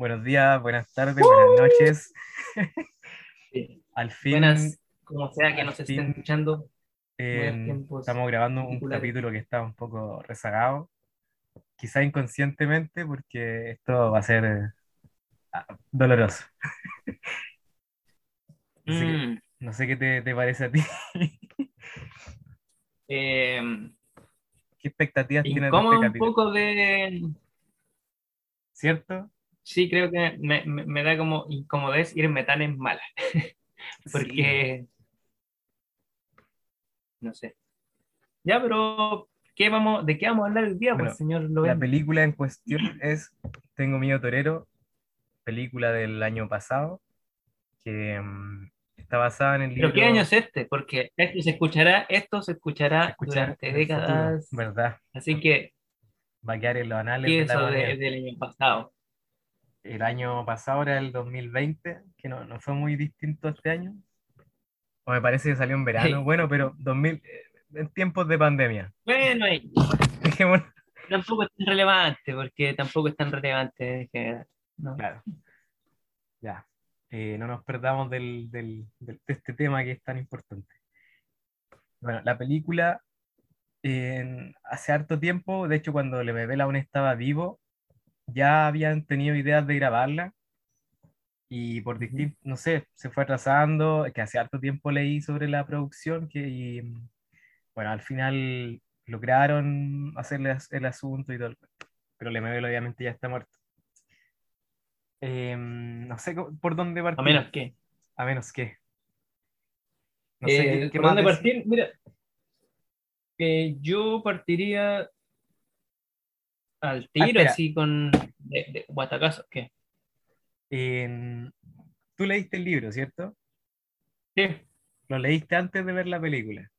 buenos días, buenas tardes, buenas noches. Sí. Al fin, Buenas, como sea que nos fin, estén escuchando. eh, tiempos estamos grabando un capítulo que está un poco rezagado, quizá inconscientemente, porque esto va a ser eh, ah, doloroso. Así que Mm, no sé qué te, te parece a ti, eh, qué expectativas tienes de este un capítulo, poco de... ¿cierto? Sí, creo que me, me- me da como incomodez irme tan en mala, Sí. porque... No sé. Ya, pero ¿qué vamos, ¿de qué vamos a hablar el día, Bueno, pues, señor La Loven? película en cuestión es Tengo miedo torero, película del año pasado, que mm, está basada en el ¿Pero qué libro año es este? Porque esto se escuchará, esto se escuchará Se escucha durante el futuro, décadas, ¿verdad? así que, Va a quedar en los anales ¿qué de es la eso de- del año pasado? El año pasado era el 2020, que no, no fue muy distinto a este año. O me parece que salió en verano. Hey, Bueno, pero 2000, eh, en tiempos de pandemia. bueno, y- tampoco es tan relevante, porque tampoco es tan relevante en general, ¿no? Claro, ya. Eh, no nos perdamos del, del- del- de este tema que es tan importante. Bueno, la película en- hace harto tiempo, de hecho cuando el bebé aún estaba vivo, ya habían tenido ideas de grabarla y por Ujú. distintos, no sé, se fue atrasando, que hace harto tiempo leí sobre la producción que, y, bueno, al final lograron hacerle el asunto y todo, el pero Lemebel obviamente ya está muerto. Em, no sé por dónde A partir, menos que. a menos que, no sé qué, Eh, ¿por dónde decir. partir? Mira, eh, yo partiría al Ah, tiro, así con de, de guatacazos, ¿qué? tú leíste el libro, ¿cierto? Sí, Lo leíste antes de ver la película.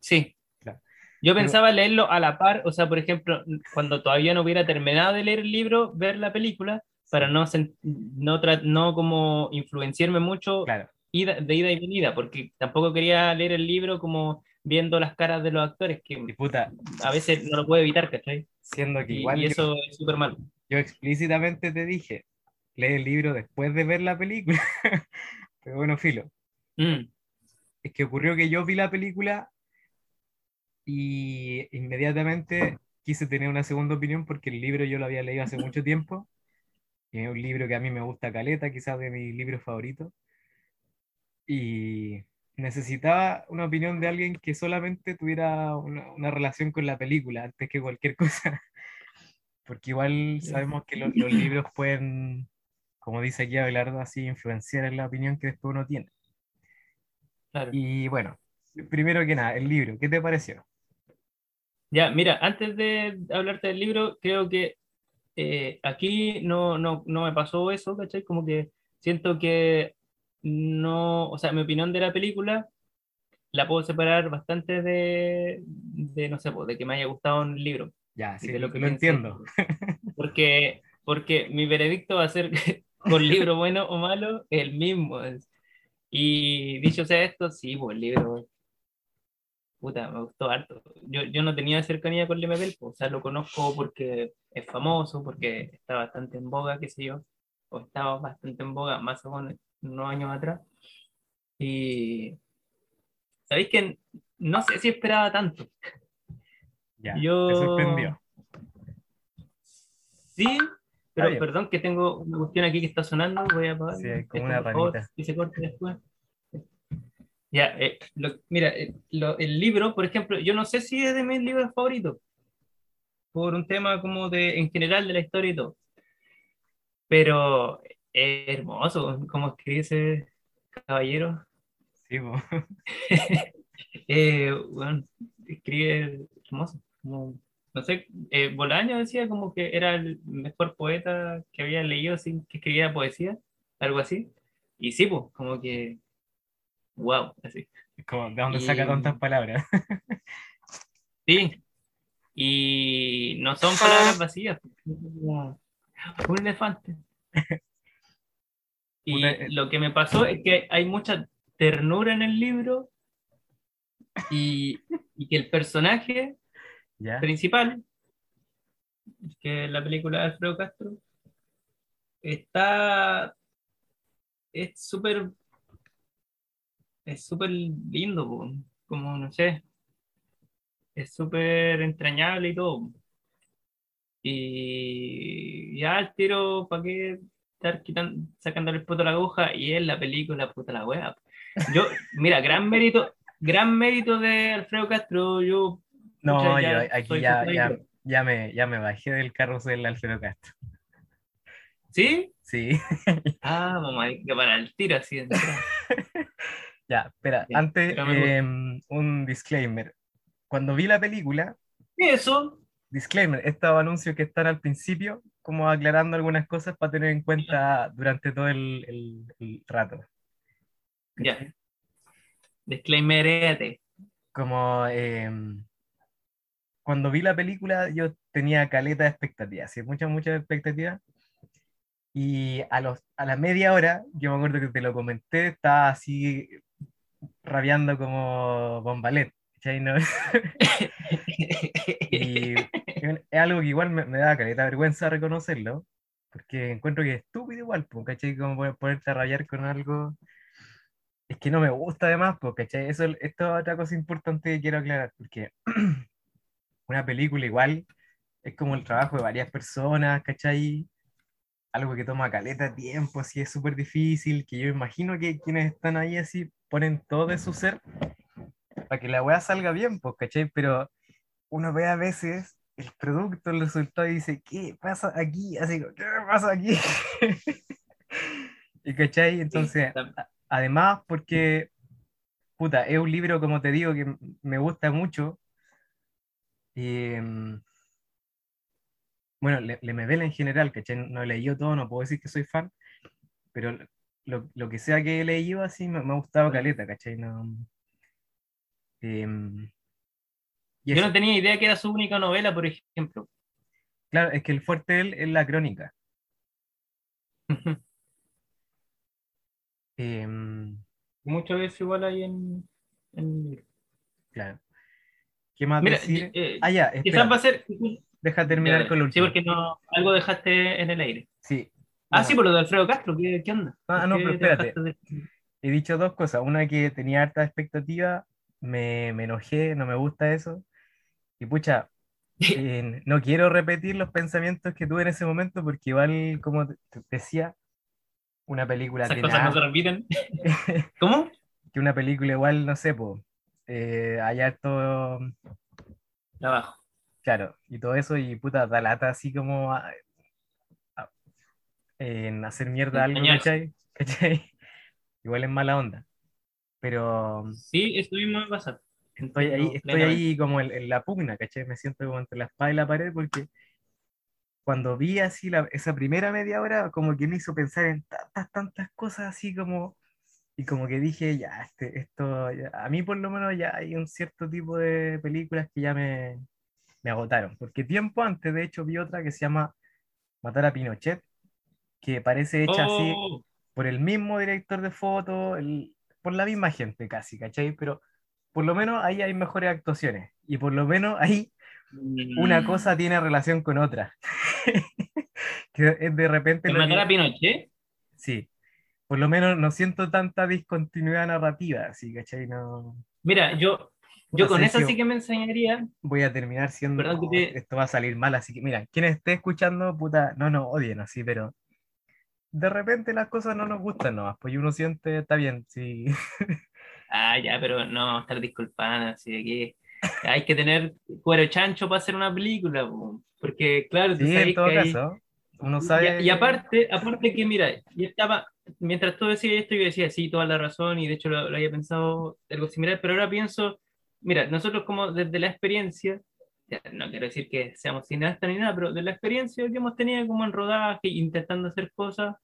sí. Claro. Yo Pero, pensaba leerlo a la par, o sea, por ejemplo, cuando todavía no hubiera terminado de leer el libro, ver la película, para no, no, no como influenciarme mucho claro, ida- de ida y venida, porque tampoco quería leer el libro como viendo las caras de los actores, que y puta, a veces no lo puedo evitar, ¿cachai? Siendo que Y, igual y yo, eso es súper malo. yo explícitamente te dije, lee el libro después de ver la película, pero bueno, filo, Mm, es que ocurrió que yo vi la película y inmediatamente quise tener una segunda opinión porque el libro yo lo había leído hace mucho tiempo, y es un libro que a mí me gusta caleta, quizás de mis libros favoritos, y necesitaba una opinión de alguien que solamente tuviera una, una relación con la película antes que cualquier cosa, porque igual sabemos que lo- los libros pueden, como dice aquí Abelardo, así influenciar en la opinión que después uno tiene. claro. Y bueno, primero que nada, el libro, ¿qué te pareció? Ya, mira, antes de hablarte del libro, creo que eh, aquí no, no, no me pasó eso, ¿cachai? Como que siento que no, o sea, mi opinión de la película la puedo separar bastante de, de no sé, de que me haya gustado un libro Ya, sí, de lo que lo entiendo. Porque, porque mi veredicto va a ser con libro bueno o malo el mismo. Y dicho sea esto, sí, pues el libro Puta, me gustó harto. Yo, yo no tenía cercanía con Lemebel, pues, o sea, lo conozco porque es famoso, porque está bastante en boga, qué sé yo, o estaba bastante en boga más o menos unos años atrás. Y sabéis que no sé si esperaba tanto. Ya, te Yo sorprendió. sí, pero perdón que tengo una cuestión aquí que está sonando, voy a Sí, apagarla. hay como una ranita. que se corte después. Ya, eh, lo- mira, eh, lo- el libro, por ejemplo, yo no sé si es de mis libros favoritos. por un tema como de, en general de la historia y todo. Pero es hermoso, como escribe ese caballero. Sí. Eh, bueno, escribe hermoso. Como, no sé, eh, Bolaño decía como que era el mejor poeta que había leído sin que escribiera poesía, algo así. Y sí, pues, como que, wow, así. Como, ¿de dónde saca tantas Y palabras? sí, y no son palabras vacías, un elefante. Y eh, lo que me pasó es que hay mucha ternura en el libro y, y que el personaje ¿Ya? principal, que es la película de Alfredo Castro, está. Es súper. Es súper lindo, como no sé. Es súper entrañable y todo. Y ya al tiro, ¿para qué estar quitando, sacándole el puto a la aguja? Y es la película, puta la wea. Yo, mira, gran mérito, gran mérito de Alfredo Castro. Yo, No, pucha, yo aquí ya, ya, ya me, ya me bajé del carrusel Alfredo Castro. ¿Sí? Sí, Ah, mamá, hay que parar el tiro así ya, espera, Ya, antes em, un disclaimer. Cuando vi la película, Eso, disclaimer, estos anuncios que están al principio, como aclarando algunas cosas para tener en cuenta durante todo el, el- el rato. ya. Disclaimer, éate. Como em, cuando vi la película, yo tenía caleta de expectativas, ¿sí? muchas, muchas expectativas. Y a, los, a la media hora, yo me acuerdo que te lo comenté, estaba así rabiando como bombalet. ¿No? Y es algo que igual me, me da caleta vergüenza reconocerlo, porque encuentro que es estúpido igual, ¿cachai? Como poner- ponerte a rabiar con algo. Es que no me gusta además, ¿cachai? Eso, esto es otra cosa importante que quiero aclarar, porque una película igual es como el trabajo de varias personas, ¿cachai? Algo que toma caleta tiempo, así es súper difícil, que yo imagino que quienes están ahí así ponen todo de su ser para que la weá salga bien, ¿cachai? Pero uno ve a veces el producto, el resultado y dice, ¿qué pasa aquí? Así, ¿qué pasa aquí? y ¿cachai? Entonces, además, porque, puta, es un libro, como te digo, que me gusta mucho. Y, mm, bueno, le, le Medela en general, ¿cachai? No he leído todo, no puedo decir que soy fan, pero lo, lo que sea que he leído así me, me ha gustado caleta, ¿cachai? No, em, y Yo eso. no tenía idea que era su única novela, por ejemplo. Claro, es que el fuerte de él es la crónica. Em, Muchas veces igual hay en. en- claro. ¿Qué más Mira, decir? eh, Ah, ya, quizás va a ser. deja terminar Ya, con lo sí, último. porque no, algo dejaste en el aire. Sí, Ah, bueno, sí, por lo de Alfredo Castro, ¿qué, qué onda? Ah, ¿Por no, pero te espérate. de- he dicho dos cosas. Una que tenía harta expectativa, me, me enojé, no me gusta eso. Y pucha, eh, no quiero repetir los pensamientos que tuve en ese momento porque igual, como te decía, una película Esas no se repiten. ¿Cómo? que una película igual, no sé, pues, hay harto Trabajo. Claro, y todo eso, y puta, da lata así como a- a- en hacer mierda algo. ¿cachai? ¿Cachai? Igual es mala onda. Pero Sí, eso mismo me pasa. Estoy ahí, estoy ahí como en, en la pugna, ¿cachai? Me siento como entre la espada y la pared porque cuando vi así la- esa primera media hora, como que me hizo pensar en tantas, tantas cosas así como, y como que dije, ya, este, esto, ya- a mí por lo menos ya hay un cierto tipo de películas que ya me, me agotaron, porque tiempo antes, de hecho, vi otra que se llama Matar a Pinochet, que parece hecha así Oh, por el mismo director de foto, el- por la misma gente casi, ¿cachai? Pero por lo menos ahí hay mejores actuaciones, y por lo menos ahí una mm, cosa tiene relación con otra. que de repente ¿de lo matar que- a Pinochet? Sí, por lo menos no siento tanta discontinuidad narrativa, así, ¿cachai? No, Mira, yo, yo con esa sí que me enseñaría. voy a terminar siendo, oh, te- esto va a salir mal, así que mira, quien esté escuchando, puta, no nos odien así, pero de repente las cosas no nos gustan nomás, pues uno siente, está bien, sí, Ah, ya, pero no, estar disculpando, así que hay que tener cuero chancho para hacer una película, po. porque claro, tú sí, en sabes todo que hay, caso, uno Y, sabe, y aparte, aparte que, mira, yo estaba, mientras tú decías esto, yo decía, sí, toda la razón, y de hecho lo, lo había pensado algo similar, pero ahora pienso, mira, nosotros como desde la experiencia, no quiero decir que seamos cineastas ni nada, pero de la experiencia que hemos tenido como en rodaje, intentando hacer cosas,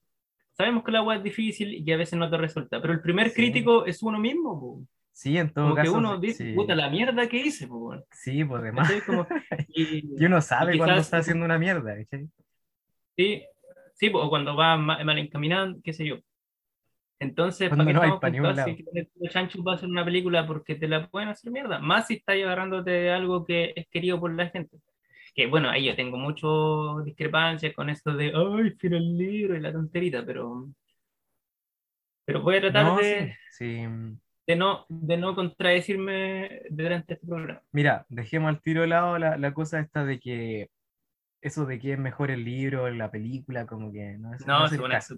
sabemos que la web es difícil y que a veces no te resulta, pero el primer Sí. crítico es uno mismo, po. sí, en todo como que caso, uno dice, sí, puta, la mierda que hice, po, weón". sí, pues demás, ¿Cachai? Como, y, y uno sabe y cuando quizás- está haciendo una mierda, ¿cachai? Sí, sí, o cuando va ma- mal encaminado, qué sé yo. Entonces, Cuando ¿para qué no hay estamos lado. Si que chancho va a hacer una película porque te la pueden hacer mierda, más si estás agarrándote de algo que es querido por la gente. Que bueno, ahí yo tengo mucho discrepancia con esto de, ay, quiero el libro y la tonterita, pero, pero voy a tratar No, de, sí, sí. de no, de no contradecirme durante este programa. Mira, dejemos al tiro de lado la, la cosa esta de que eso de que es mejor el libro, la película, como que no es, no No, es el caso.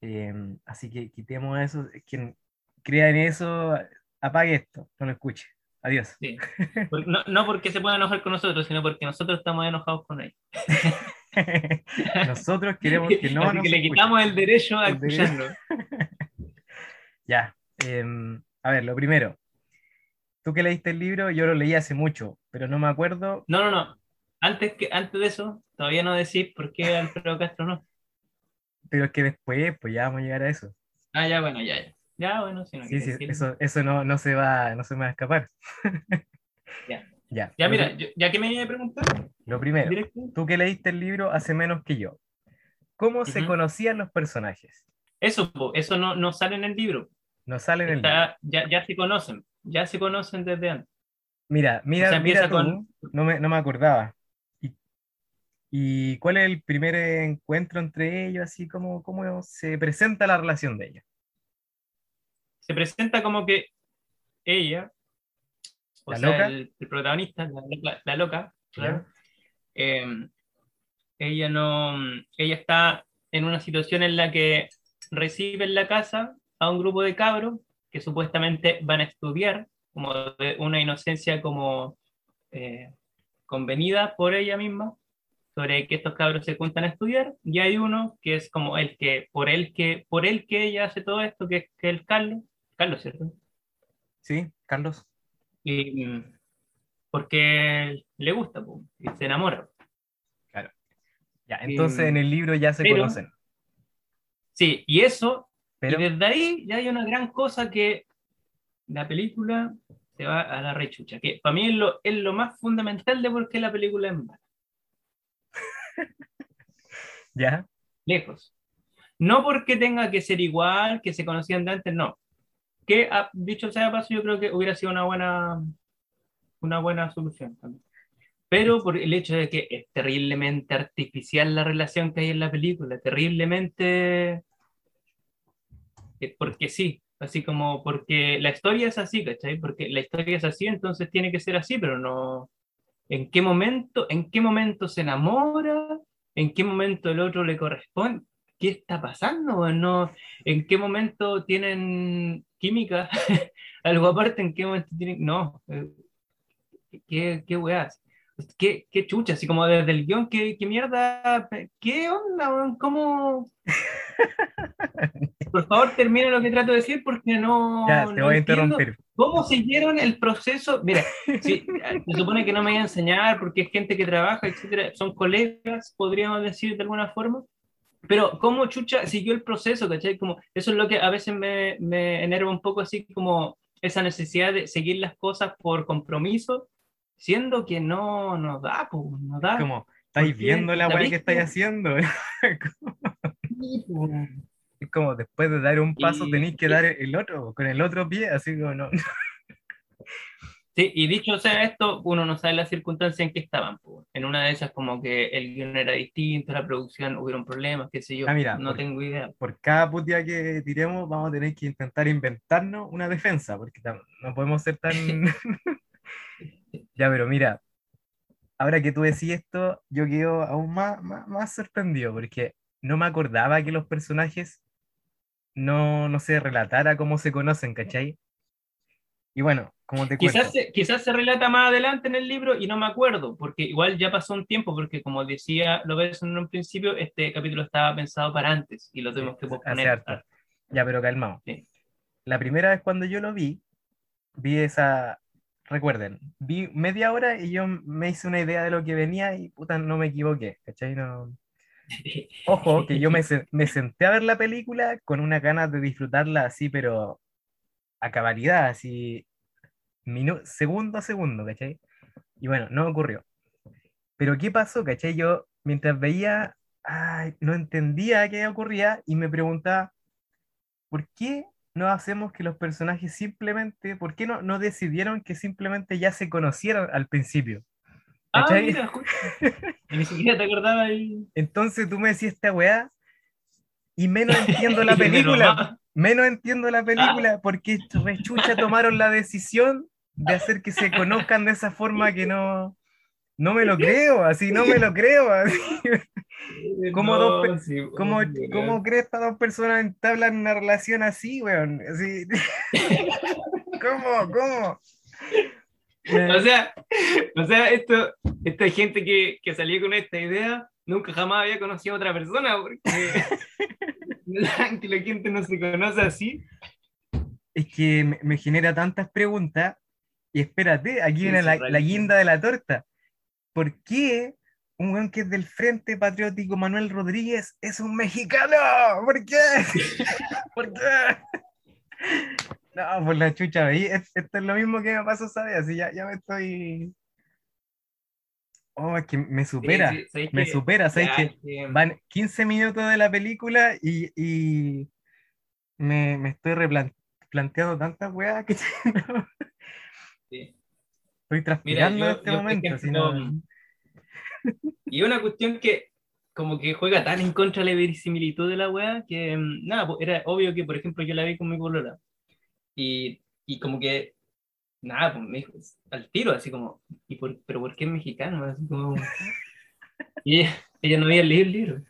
Eh, así que quitemos eso. Quien crea en eso, apague esto, no lo escuche. Adiós. Sí. No, no porque se puedan enojar con nosotros, sino porque nosotros estamos enojados con ellos. Nosotros queremos que no Así nos que le escuchen. quitamos el derecho a El derecho. escucharlo. Ya. em, a ver, lo primero. Tú que leíste el libro, yo lo leí hace mucho, pero no me acuerdo. No, no, no. Antes, que, antes de eso, todavía no decís por qué Alfredo Castro no. Pero es que después, pues ya vamos a llegar a eso. Ah, ya, bueno, ya, ya. Ya, bueno, si no Sí, quieres sí, decirlo. eso, eso no, no se va, no se me va a escapar. Ya. Ya. Ya, mira, yo- ya que me iba a preguntar, Lo primero, directo, tú que leíste el libro hace menos que yo, ¿cómo se conocían los personajes? eso, eso no, no sale en el libro. No sale en el libro. Ya, ya se conocen, ya se conocen desde antes. Mira, mira, O sea, mira empieza tú, con- no me, no me acordaba. ¿Y, y cuál es el primer encuentro entre ellos? Así como cómo se presenta la relación de ellos. Se presenta como que ella, o ¿La sea, loca? El, el protagonista, la, la- la loca, eh, ella no, ella está en una situación en la que recibe en la casa a un grupo de cabros que supuestamente van a estudiar, como de una inocencia como eh, convenida por ella misma, sobre que estos cabros se juntan a estudiar, y hay uno que es como el que, por él que, por él que ella hace todo esto, que es que el Carlos, Carlos, ¿cierto? ¿Sí, Carlos? Y, mm, porque le gusta, po, y se enamora. Ya, entonces en el libro ya se pero- conocen. Sí, y eso Pero, Y desde ahí ya hay una gran cosa que la película se va a la rechucha, que para mí es lo, es lo más fundamental de por qué la película es mala. ya, Lejos. No porque tenga que ser igual, que se conocían de antes, no. Que, ah, dicho sea de paso, yo creo que hubiera sido una buena, una buena solución también. Pero por el hecho de que es terriblemente artificial la relación que hay en la película, terriblemente... eh, Porque sí, así como porque la historia es así, ¿cachai? Porque la historia es así, entonces tiene que ser así, pero no... ¿En qué momento, en qué momento se enamora? ¿En qué momento el otro le corresponde? ¿Qué está pasando? No, ¿En qué momento tienen química? Algo aparte, ¿en qué momento tienen...? No, eh, ¿qué, qué weas? ¿Qué, qué chucha? Así como desde el guion, ¿qué, qué mierda? ¿Qué onda? weón? ¿Cómo...? Por favor, termina lo que trato de decir porque no... ya, te no voy a interrumpir. ¿Cómo siguieron el proceso? Mira, sí, se supone que no me voy a enseñar porque es gente que trabaja, etcétera, son colegas, podríamos decir de alguna forma. Pero, ¿cómo Chucha siguió el proceso? ¿cachai? Como, eso es lo que a veces me, me enerva un poco, así como esa necesidad de seguir las cosas por compromiso, siendo que no nos da, pues, no da. Como, ¿estáis viendo la ¿La weá que estáis haciendo? Es como después de dar un paso Y- tenéis que dar el otro, con el otro pie, así como no. Sí, y dicho sea esto, uno no sabe las circunstancias en que estaban. En una de esas, como que el guion era distinto, la producción hubieron problemas, qué sé yo, Ah, mira, no por- tengo idea. Por cada putia que tiremos, vamos a tener que intentar inventarnos una defensa, porque no podemos ser tan. ya, pero mira, ahora que tú decís esto, yo quedo aún más, más, más sorprendido, porque no me acordaba que los personajes no, no se relatara cómo se conocen, ¿cachai? Y bueno, como te. Quizás se, quizás se relata más adelante en el libro y no me acuerdo, porque igual ya pasó un tiempo, porque como decía lo ves en un principio, este capítulo estaba pensado para antes y lo tuvimos que hace posponer. Ya, pero calmado. Sí. La primera vez cuando yo lo vi, vi esa, recuerden, vi media hora y yo me hice una idea de lo que venía y puta, no me equivoqué, ¿cachai? No... Ojo, que yo me, me senté a ver la película con una ganas de disfrutarla así, pero a cabalidad, así, segundo a segundo, ¿cachai? Y bueno, no ocurrió. Pero ¿qué pasó, cachai? Yo, mientras veía, ay, no entendía qué ocurría y me preguntaba, ¿por qué no hacemos que los personajes simplemente, por qué no, no decidieron que simplemente ya se conocieran al principio? Ah, ¿Cachai? mira, justo. Ni siquiera te acordabas ahí. Entonces tú me decís esta weá y menos entiendo la película. Menos entiendo la película porque rechucha tomaron la decisión de hacer que se conozcan de esa forma que no, no me lo creo, así no me lo creo. así. ¿Cómo dos pe- sí, ¿Cómo, weón. ¿Cómo crees que dos personas entablan una relación así, weón? Así. ¿Cómo? ¿Cómo? O sea, o sea, esto, esta gente que, que salió con esta idea nunca jamás había conocido a otra persona porque que la gente no se conoce así. es que me, me genera tantas preguntas. Y espérate, aquí Sí, viene la, la guinda de la torta. ¿Por qué un weón que es del Frente Patriótico Manuel Rodríguez es un mexicano? ¿Por qué? ¿Por qué? No, por la chucha, ¿veí? Es- Esto es lo mismo que me pasó, ¿sabes? Así ya, ya me estoy. Oh, es que me supera. Sí, sí, ¿sabes me qué? supera, ¿sabes que- Van 15 minutos de la película y, y me, me estoy replanteando tantas weas que sí. estoy transpirando yo- en este yo, momento. ejemplo, no- Y una cuestión que como que juega tan en contra de la verisimilitud de la weá que mm, nada, era obvio que por ejemplo yo la vi con mi polola y, y como que nada, pues me dijo al tiro así como, ¿y por, pero por qué es mexicano? Así como, y ella, ella no había leído el libro.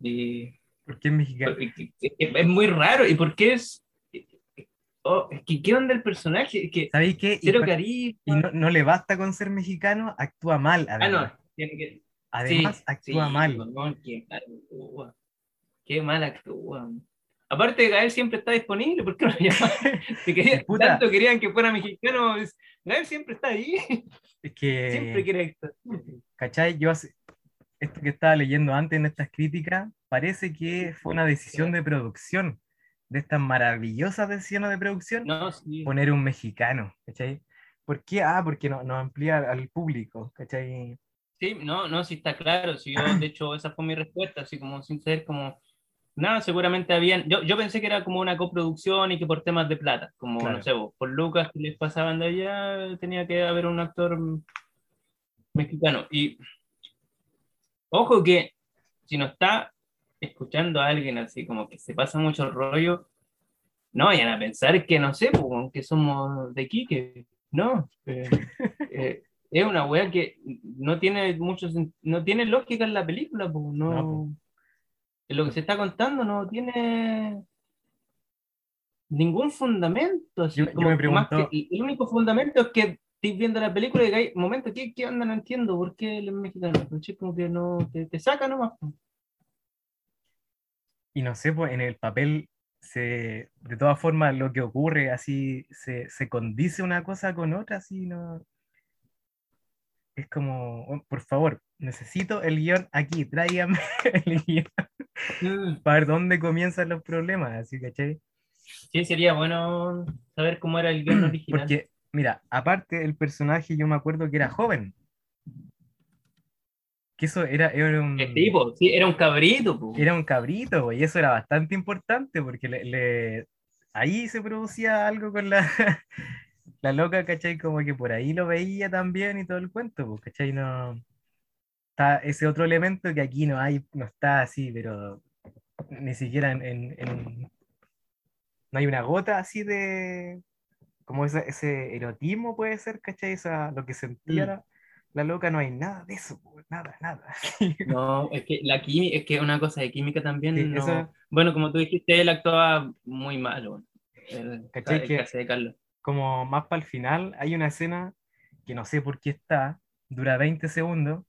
Y, ¿Por qué es mexicano? es muy raro, ¿y por qué es? Oh, es que ¿qué onda el personaje? Es que ¿Sabéis qué? Y, cero pa- carisma. y no, no le basta con ser mexicano, actúa mal. Ah, Además, no, tiene que, además Sí, actúa sí, mal. qué mal actúa. Qué mal actúa. Aparte, Gael siempre está disponible, ¿por qué no lo llaman? Si querían- Puta. tanto querían que fuera mexicano, Gael siempre está ahí, Es que, siempre quiere estar. ¿cachai? Yo hace- esto que estaba leyendo antes en estas críticas, parece que fue una decisión de producción, de estas maravillosas decisiones de producción, No, sí. poner un mexicano, ¿cachai? ¿Por qué? Ah, porque no, nos amplía al público, ¿cachai? Sí, no, no, sí está claro. Sí, yo, de hecho, esa fue mi respuesta, así como sin ser como. Nada, seguramente habían. Yo, yo pensé que era como una coproducción y que por temas de plata, como Claro. no sé, vos, por Lucas que les pasaban de allá, tenía que haber un actor mexicano. Y ojo que si no está escuchando a alguien así como que se pasa mucho rollo, no vayan a pensar que no sé, pues, que somos de Iquique. No. eh, eh, es una wea que no tiene mucho no tiene lógica en la película, pues, no, No, po. en lo que se está contando no tiene ningún fundamento. así Yo- me que más pregunto- que- el único fundamento es que estés viendo la película y digáis, momento, ¿qué, qué onda? No entiendo por qué él es mexicano. Pues, como que no, te, te saca nomás. pues. Y no sé, pues en el papel, se, de todas formas, lo que ocurre así, se, se condice una cosa con otra, así, ¿no? Es como, oh, por favor, necesito el guion aquí, tráigame el guion para ver dónde comienzan los problemas, así, ¿cachai? Sí, sería bueno saber cómo era el guion original. Porque, mira, aparte el personaje, yo me acuerdo que era joven. Que eso era, era un, El tipo, sí, era un cabrito. pues. era un cabrito, y eso era bastante importante porque le, le- ahí se producía algo con la, la loca, ¿cachai? Como que por ahí lo veía también y todo el cuento, pues, ¿cachai? No, está ese otro elemento que aquí no hay, no está así, pero ni siquiera en, en- en- no hay una gota así de, como ese, ese erotismo puede ser, ¿cachai? Esa, lo que sentía Mm. La, loca, no hay nada de eso, nada, nada. No, es que la química, es que una cosa de química también. Sí, no- eso- Bueno, como tú dijiste, él actuaba muy mal. El, ¿Cachai el que- caso de Carlos. como más para el final, hay una escena que no sé por qué está, dura 20 segundos,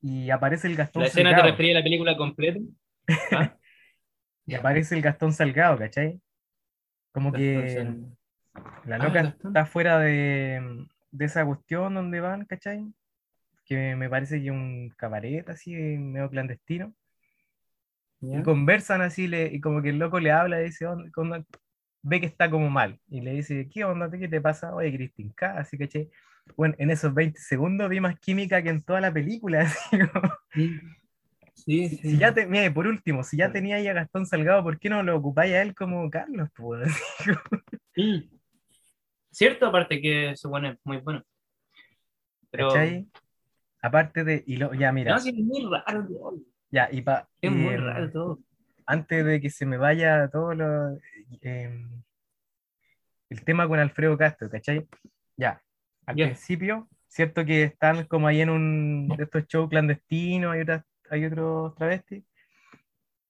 y aparece el Gastón ¿La escena te Salgado. refería a la película completa? ¿Ah? Y aparece el Gastón Salgado, ¿cachai? Como que la Ah, loca está fuera de, de esa cuestión donde van, ¿cachai? Que me parece que un cabaret así, medio clandestino. Y conversan así, le, y como que el loco le habla y dice, ve que está como mal. Y le dice, ¿qué onda? ¿Qué te pasa? Oye, Cristín K, así que, bueno, en esos 20 segundos vi más química que en toda la película. así como, Sí, sí, sí. si ya te, mire, por último, si ya tenía ahí a Gastón Salgado, ¿por qué no lo ocupáis a él como Carlos? pues? Mm. Cierto, aparte que se pone muy bueno. Pero, ¿cachai? Aparte de, y lo, ya mira, no, sí, es muy raro, todo. ya, y pa, es muy eh, raro todo. antes de que se me vaya todo lo, eh, el tema con Alfredo Castro, ¿cachai? Ya, al Ya. principio, cierto que están como ahí en un de estos shows clandestinos, hay, otras, hay otros travestis,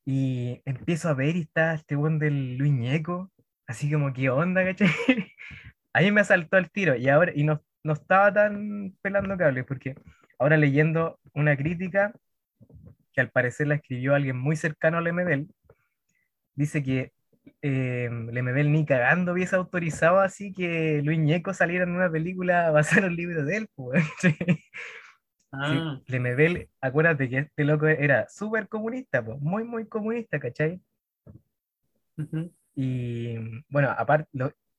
y empiezo a ver y está este buen del Luis Ñeco, así como, ¿qué onda, cachai? Ahí me asaltó el tiro, y ahora, y no, no estaba tan pelando cables, porque ahora leyendo una crítica, que al parecer la escribió alguien muy cercano al Lemebel, dice que eh, Lemebel ni cagando hubiese autorizado así que Luis Ñeco saliera en una película basada en un libro de él, pues. Ah, Lemebel, acuérdate que este loco era súper comunista, pues, muy, muy comunista, ¿cachai? Y bueno, aparte,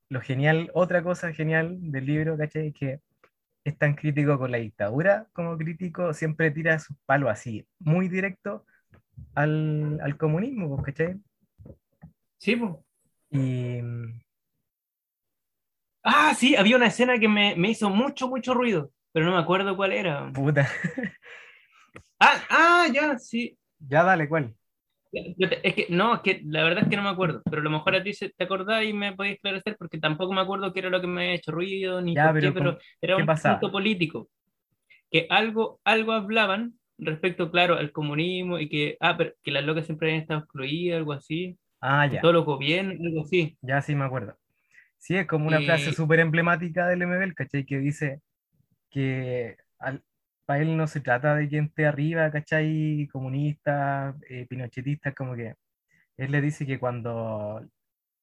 lo, genial, otra cosa genial del libro, ¿cachai? Es que es tan crítico con la dictadura como crítico, siempre tira sus palos así, muy directo al, al comunismo, pues, ¿cachai? Sí, pues. Y Ah, sí, había una escena que me, me hizo mucho, mucho ruido, pero no me acuerdo cuál era. puta, Ah, ah, ya, sí. ya dale, ¿cuál? Es que no, es que la verdad es que no me acuerdo, pero a lo mejor a ti se- te acordás y me podías esclarecer porque tampoco me acuerdo qué era lo que me había hecho ruido ni Ya, por qué, pero pero ¿cómo- era un pasaba? punto político. Que algo, algo hablaban respecto, claro, al comunismo y que, ah, pero que las locas siempre habían estado excluidas, algo así, Ah, ya, todos los gobiernos, algo así. ya sí me acuerdo. Sí, es como una frase Y- súper emblemática del MBL, ¿cachai? Que dice que para él no se trata de quien esté arriba, ¿cachai? Comunista, eh, pinochetista, como que él le dice que cuando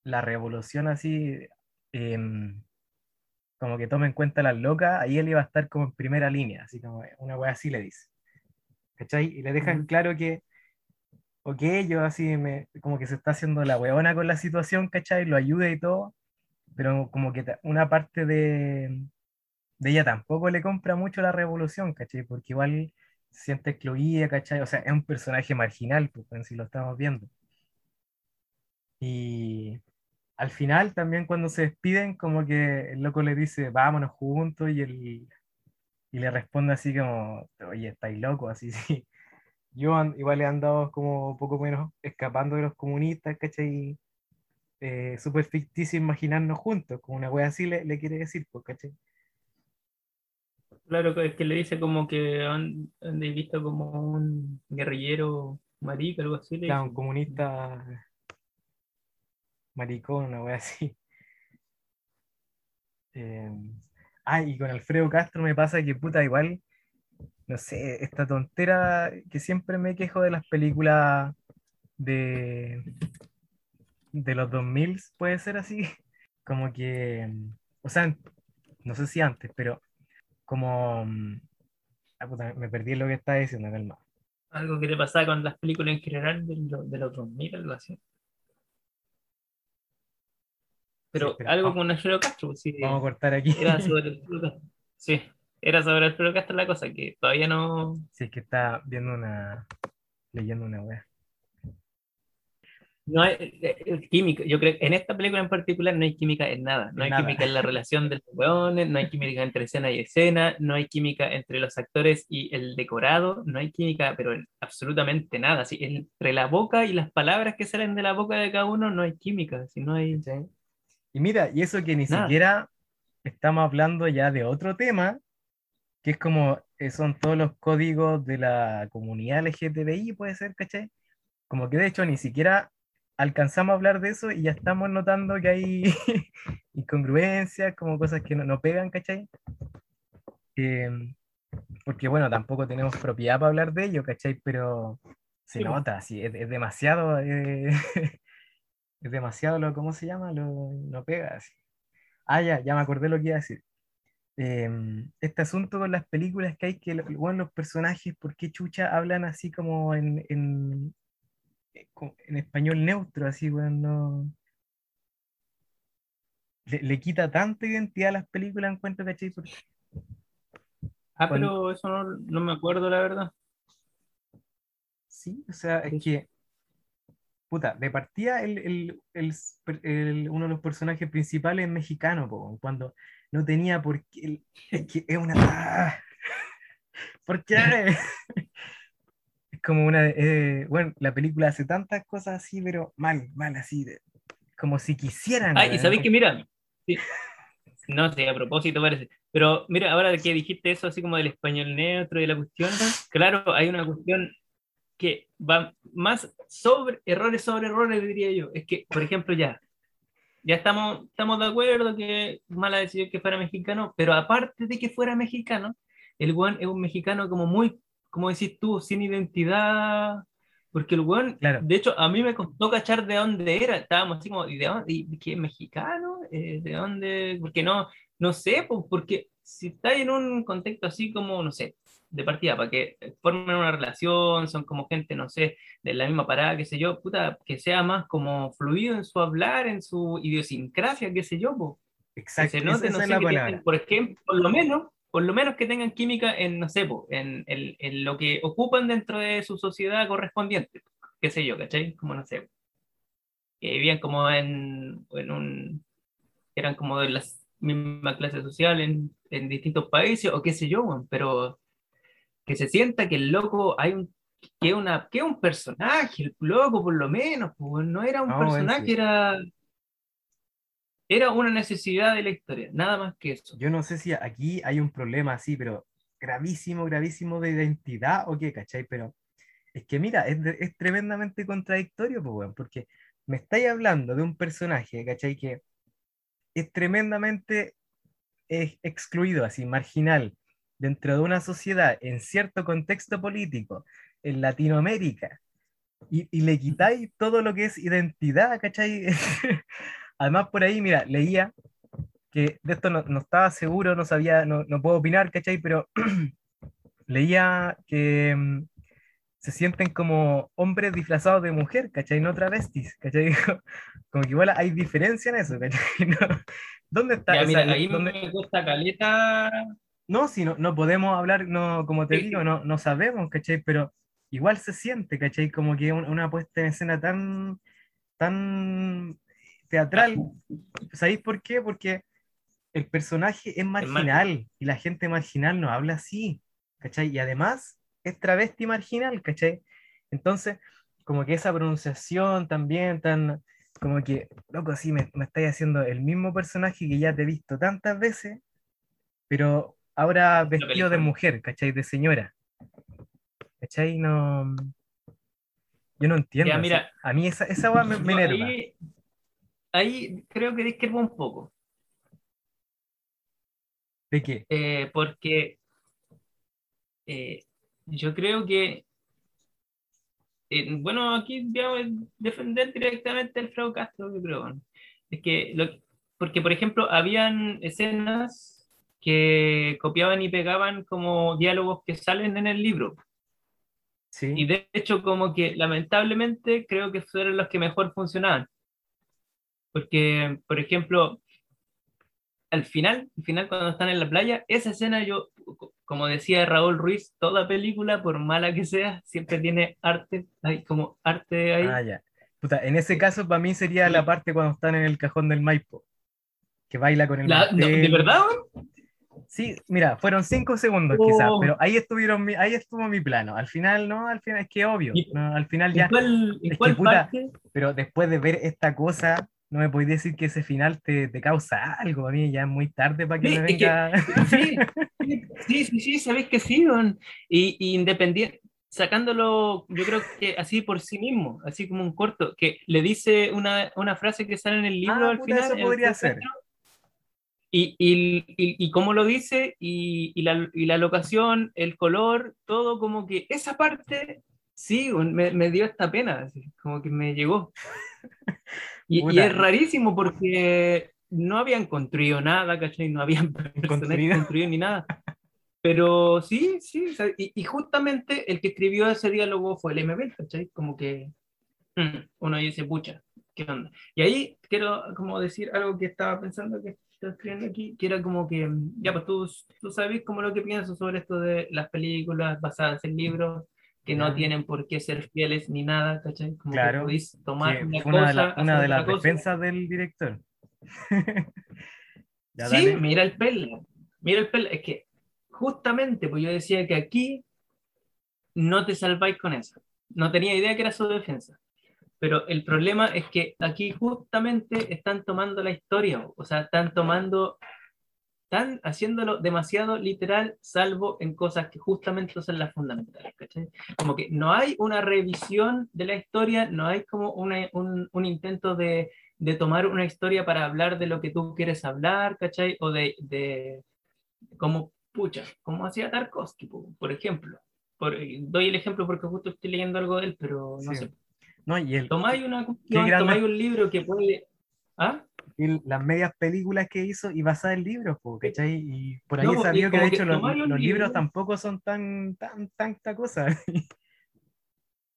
la revolución así, em, como que tome en cuenta las locas, ahí él iba a estar como en primera línea, así como una wea así le dice. ¿Cachai? Y le dejan claro que, ok, yo así me, como que se está haciendo la weona con la situación, ¿cachai? Lo ayuda y todo, pero como que una parte de, de ella tampoco le compra mucho la revolución, ¿cachai? Porque igual se siente excluida, ¿cachai? O sea, es un personaje marginal, pues, si lo estamos viendo. Y al final también cuando se despiden, como que el loco le dice, vámonos juntos, y, él, y le responde así como, oye, estáis locos, así, sí. Yo an- igual he andado como poco menos escapando de los comunistas, ¿cachai? Eh, súper ficticio imaginarnos juntos, como una wea así le, le quiere decir, pues, ¿cachai? Claro, que es que le dice como que han, han visto como un guerrillero marica, algo así. Claro, un comunista maricón, una wea así. Eh, ah, y con Alfredo Castro me pasa que puta, igual, no sé, esta tontera que siempre me quejo de las películas de, de los 2000, puede ser así, como que, o sea, no sé si antes, pero como, ah, puta, me perdí lo que estaba diciendo, calma. Algo que le pasaba con las películas en general de, lo- de los 2000, algo así. Pero espera, algo vamos- con Alfredo Castro, pues, sí, Vamos a cortar aquí. era sobre Alfredo Castro. Sí, era sobre Alfredo Castro la cosa, que todavía no... Si es que está viendo una, leyendo una wea. No hay eh, eh, química, yo creo que en esta película en particular no hay química en nada, no hay nada. química en la relación de los weones, no hay química entre escena y escena, no hay química entre los actores y el decorado, no hay química, pero en absolutamente nada, así, entre la boca y las palabras que salen de la boca de cada uno no hay química, si no hay... Y mira, y eso que ni Nada. siquiera estamos hablando ya de otro tema, que es como, eh, son todos los códigos de la comunidad LGTBI, puede ser, ¿cachai? Como que de hecho ni siquiera alcanzamos a hablar de eso y ya estamos notando que hay incongruencias, como cosas que no, no pegan, ¿cachai? Eh, porque bueno, tampoco tenemos propiedad para hablar de ello, ¿cachai? Pero se Sí, nota, sí, es, es demasiado, eh, es demasiado lo, ¿cómo se llama? Lo, no pega, así. Ah, ya, ya me acordé lo que iba a decir. Em, este asunto con las películas que hay que, bueno, los personajes, ¿por qué chucha hablan así como en, en español neutro, así, no... Le, le quita tanta identidad a las películas, encuentro, ¿cachai? Porque Ah, Cuando- pero eso no, no me acuerdo la verdad. Sí, o sea, es que, puta, de partida el, el- el uno de los personajes principales es mexicano, po, cuando no tenía por qué, es que es una, ah, ¿Por qué? como una, eh, bueno, la película hace tantas cosas así, pero mal, mal, así, de- como si quisieran. Ah, y weón. sabéis que, mira, sí. no sé, a propósito parece, pero mira, ahora que dijiste eso así como del español neutro y la cuestión, claro, hay una cuestión que va más sobre errores sobre errores, diría yo. Es que, por ejemplo, ya, ya estamos, estamos de acuerdo que mala decisión que fuera mexicano, pero aparte de que fuera mexicano, el weón es un mexicano como muy, como decís tú, sin identidad. Porque el weón, Claro. de hecho, a mí me costó cachar de dónde era. Estábamos así como, ¿y de dónde? ¿Y qué mexicano? Eh, ¿De dónde? Porque no, no sé, pues, porque si está en un contexto así como, no sé, de partida, para que formen una relación, son como gente, no sé, de la misma parada, qué sé yo, puta, que sea más como fluido en su hablar, en su idiosincrasia, qué sé yo, que Exacto, se note, esa, no es sé, la que palabra. por ejemplo, por lo menos, por lo menos que tengan química en, no sé, po, en, en- en lo que ocupan dentro de su sociedad correspondiente, qué sé yo, ¿cachai? Como no sé, que vivían como en, en un, eran como de la misma clase social en, en distintos países, o qué sé yo, pero que se sienta que el loco hay un que una que un personaje, el loco por lo menos, pues, no era un No, bueno, personaje, era era una necesidad de la historia, nada más que eso. Yo no sé si aquí hay un problema así, pero gravísimo, gravísimo de identidad o qué, ¿cachai? Pero es que mira, es, es tremendamente contradictorio, pues, weón, porque me estáis hablando de un personaje, ¿cachai? Que es tremendamente eh, excluido, así, marginal, dentro de una sociedad, en cierto contexto político, en Latinoamérica, y, y le quitáis todo lo que es identidad, ¿cachai? Además, por ahí, mira, leía que de esto no, no estaba seguro, no sabía, no, no puedo opinar, ¿cachai? Pero leía que mm, se sienten como hombres disfrazados de mujer, ¿cachai? No travestis, ¿cachai? Como que igual hay diferencia en eso, ¿cachai? No, ¿Dónde está? Ya, mira, ahí ¿dónde- me cuesta caleta. No, si no, no podemos hablar, no, como te Sí, digo, no, no sabemos, ¿cachai? Pero igual se siente, ¿cachai? Como que un- una puesta en escena tan, tan teatral. ¿Sabéis por qué? Porque el personaje es marginal y la gente marginal no habla así, ¿cachai? Y además es travesti marginal, ¿cachai? Entonces, como que esa pronunciación también tan, como que, loco, sí, me, me estáis haciendo el mismo personaje que ya te he visto tantas veces, pero ahora vestido de mujer, ¿cachai? De señora. ¿Cachai? No... Yo no entiendo. Ya, mira, A mí esa, esa me, me ahí, ahí creo que discrepo un poco, ¿De qué? eh, porque eh, yo creo que, eh, bueno, aquí voy a defender directamente al Frau Castro, yo creo. ¿no? Es que, lo- porque por ejemplo, habían escenas que copiaban y pegaban como diálogos que salen en el libro. Sí. Y de hecho, como que lamentablemente creo que fueron los que mejor funcionaban. Porque, por ejemplo, al final, al final cuando están en la playa, esa escena yo, co- como decía Raúl Ruiz, toda película, por mala que sea, siempre tiene arte, hay como arte ahí. Ah, ya. Puta, en ese caso, para mí sería la parte cuando están en el cajón del Maipo, que baila con el La- no, ¿De verdad? Sí, mira, fueron cinco segundos Oh. quizás, pero ahí estuvieron mi- ahí estuvo mi plano. Al final, no, al final es que obvio, ¿Y- no, al final ¿En ya, cuál, en que, cuál puta, parte? pero después de ver esta cosa, no me podéis decir que ese final te, te causa algo, a mí ya es muy tarde para que Sí, me que- venga. Sí, sí, sí, sí, sabéis que sí. Y, y independiente, sacándolo, yo creo que así por sí mismo, así como un corto, que le dice una, una frase que sale en el libro Ah, al puta, final. eso podría ser. Y, y, y, y cómo lo dice, y, y, la, y la locación, el color, todo como que esa parte, sí, me, me dio esta pena, así, como que me llegó. Y, y es rarísimo porque no habían construido nada, ¿cachai? No habían Construido. ni nada. Pero sí, sí, o sea, y, y justamente el que escribió ese diálogo fue el MB, ¿cachai? Como que mm, uno dice, pucha, ¿qué onda? Y ahí quiero como decir algo que estaba pensando que estaba escribiendo aquí, que era como que, ya pues tú, tú sabes como lo que pienso sobre esto de las películas basadas en libros, que no tienen por qué ser fieles ni nada, ¿cachai? Como Claro, que podéis tomar que una una de, cosa, la- una de las cosa. defensas del director. Ya, Sí, dale. mira el pelo. Mira el pelo. Es que justamente, pues yo decía que aquí no te salváis con eso. No tenía idea que era su defensa. Pero el problema es que aquí justamente están tomando la historia, o sea, están tomando, están haciéndolo demasiado literal, salvo en cosas que justamente son las fundamentales, ¿cachai? Como que no hay una revisión de la historia, no hay como una, un, un, intento de, de, tomar una historia para hablar de lo que tú quieres hablar, ¿cachai? O de, de como, pucha, como hacía Tarkovsky, por ejemplo doy el ejemplo porque justo estoy leyendo algo de él, pero no sé. No, y el, tomáis una cuestión, tomáis un libro que puede. ¿Ah? Y las medias películas que hizo y basada en libros, ¿cachai? Y por ahí no, sabido que de hecho los, los libros tampoco son tan, tan, tanta cosa.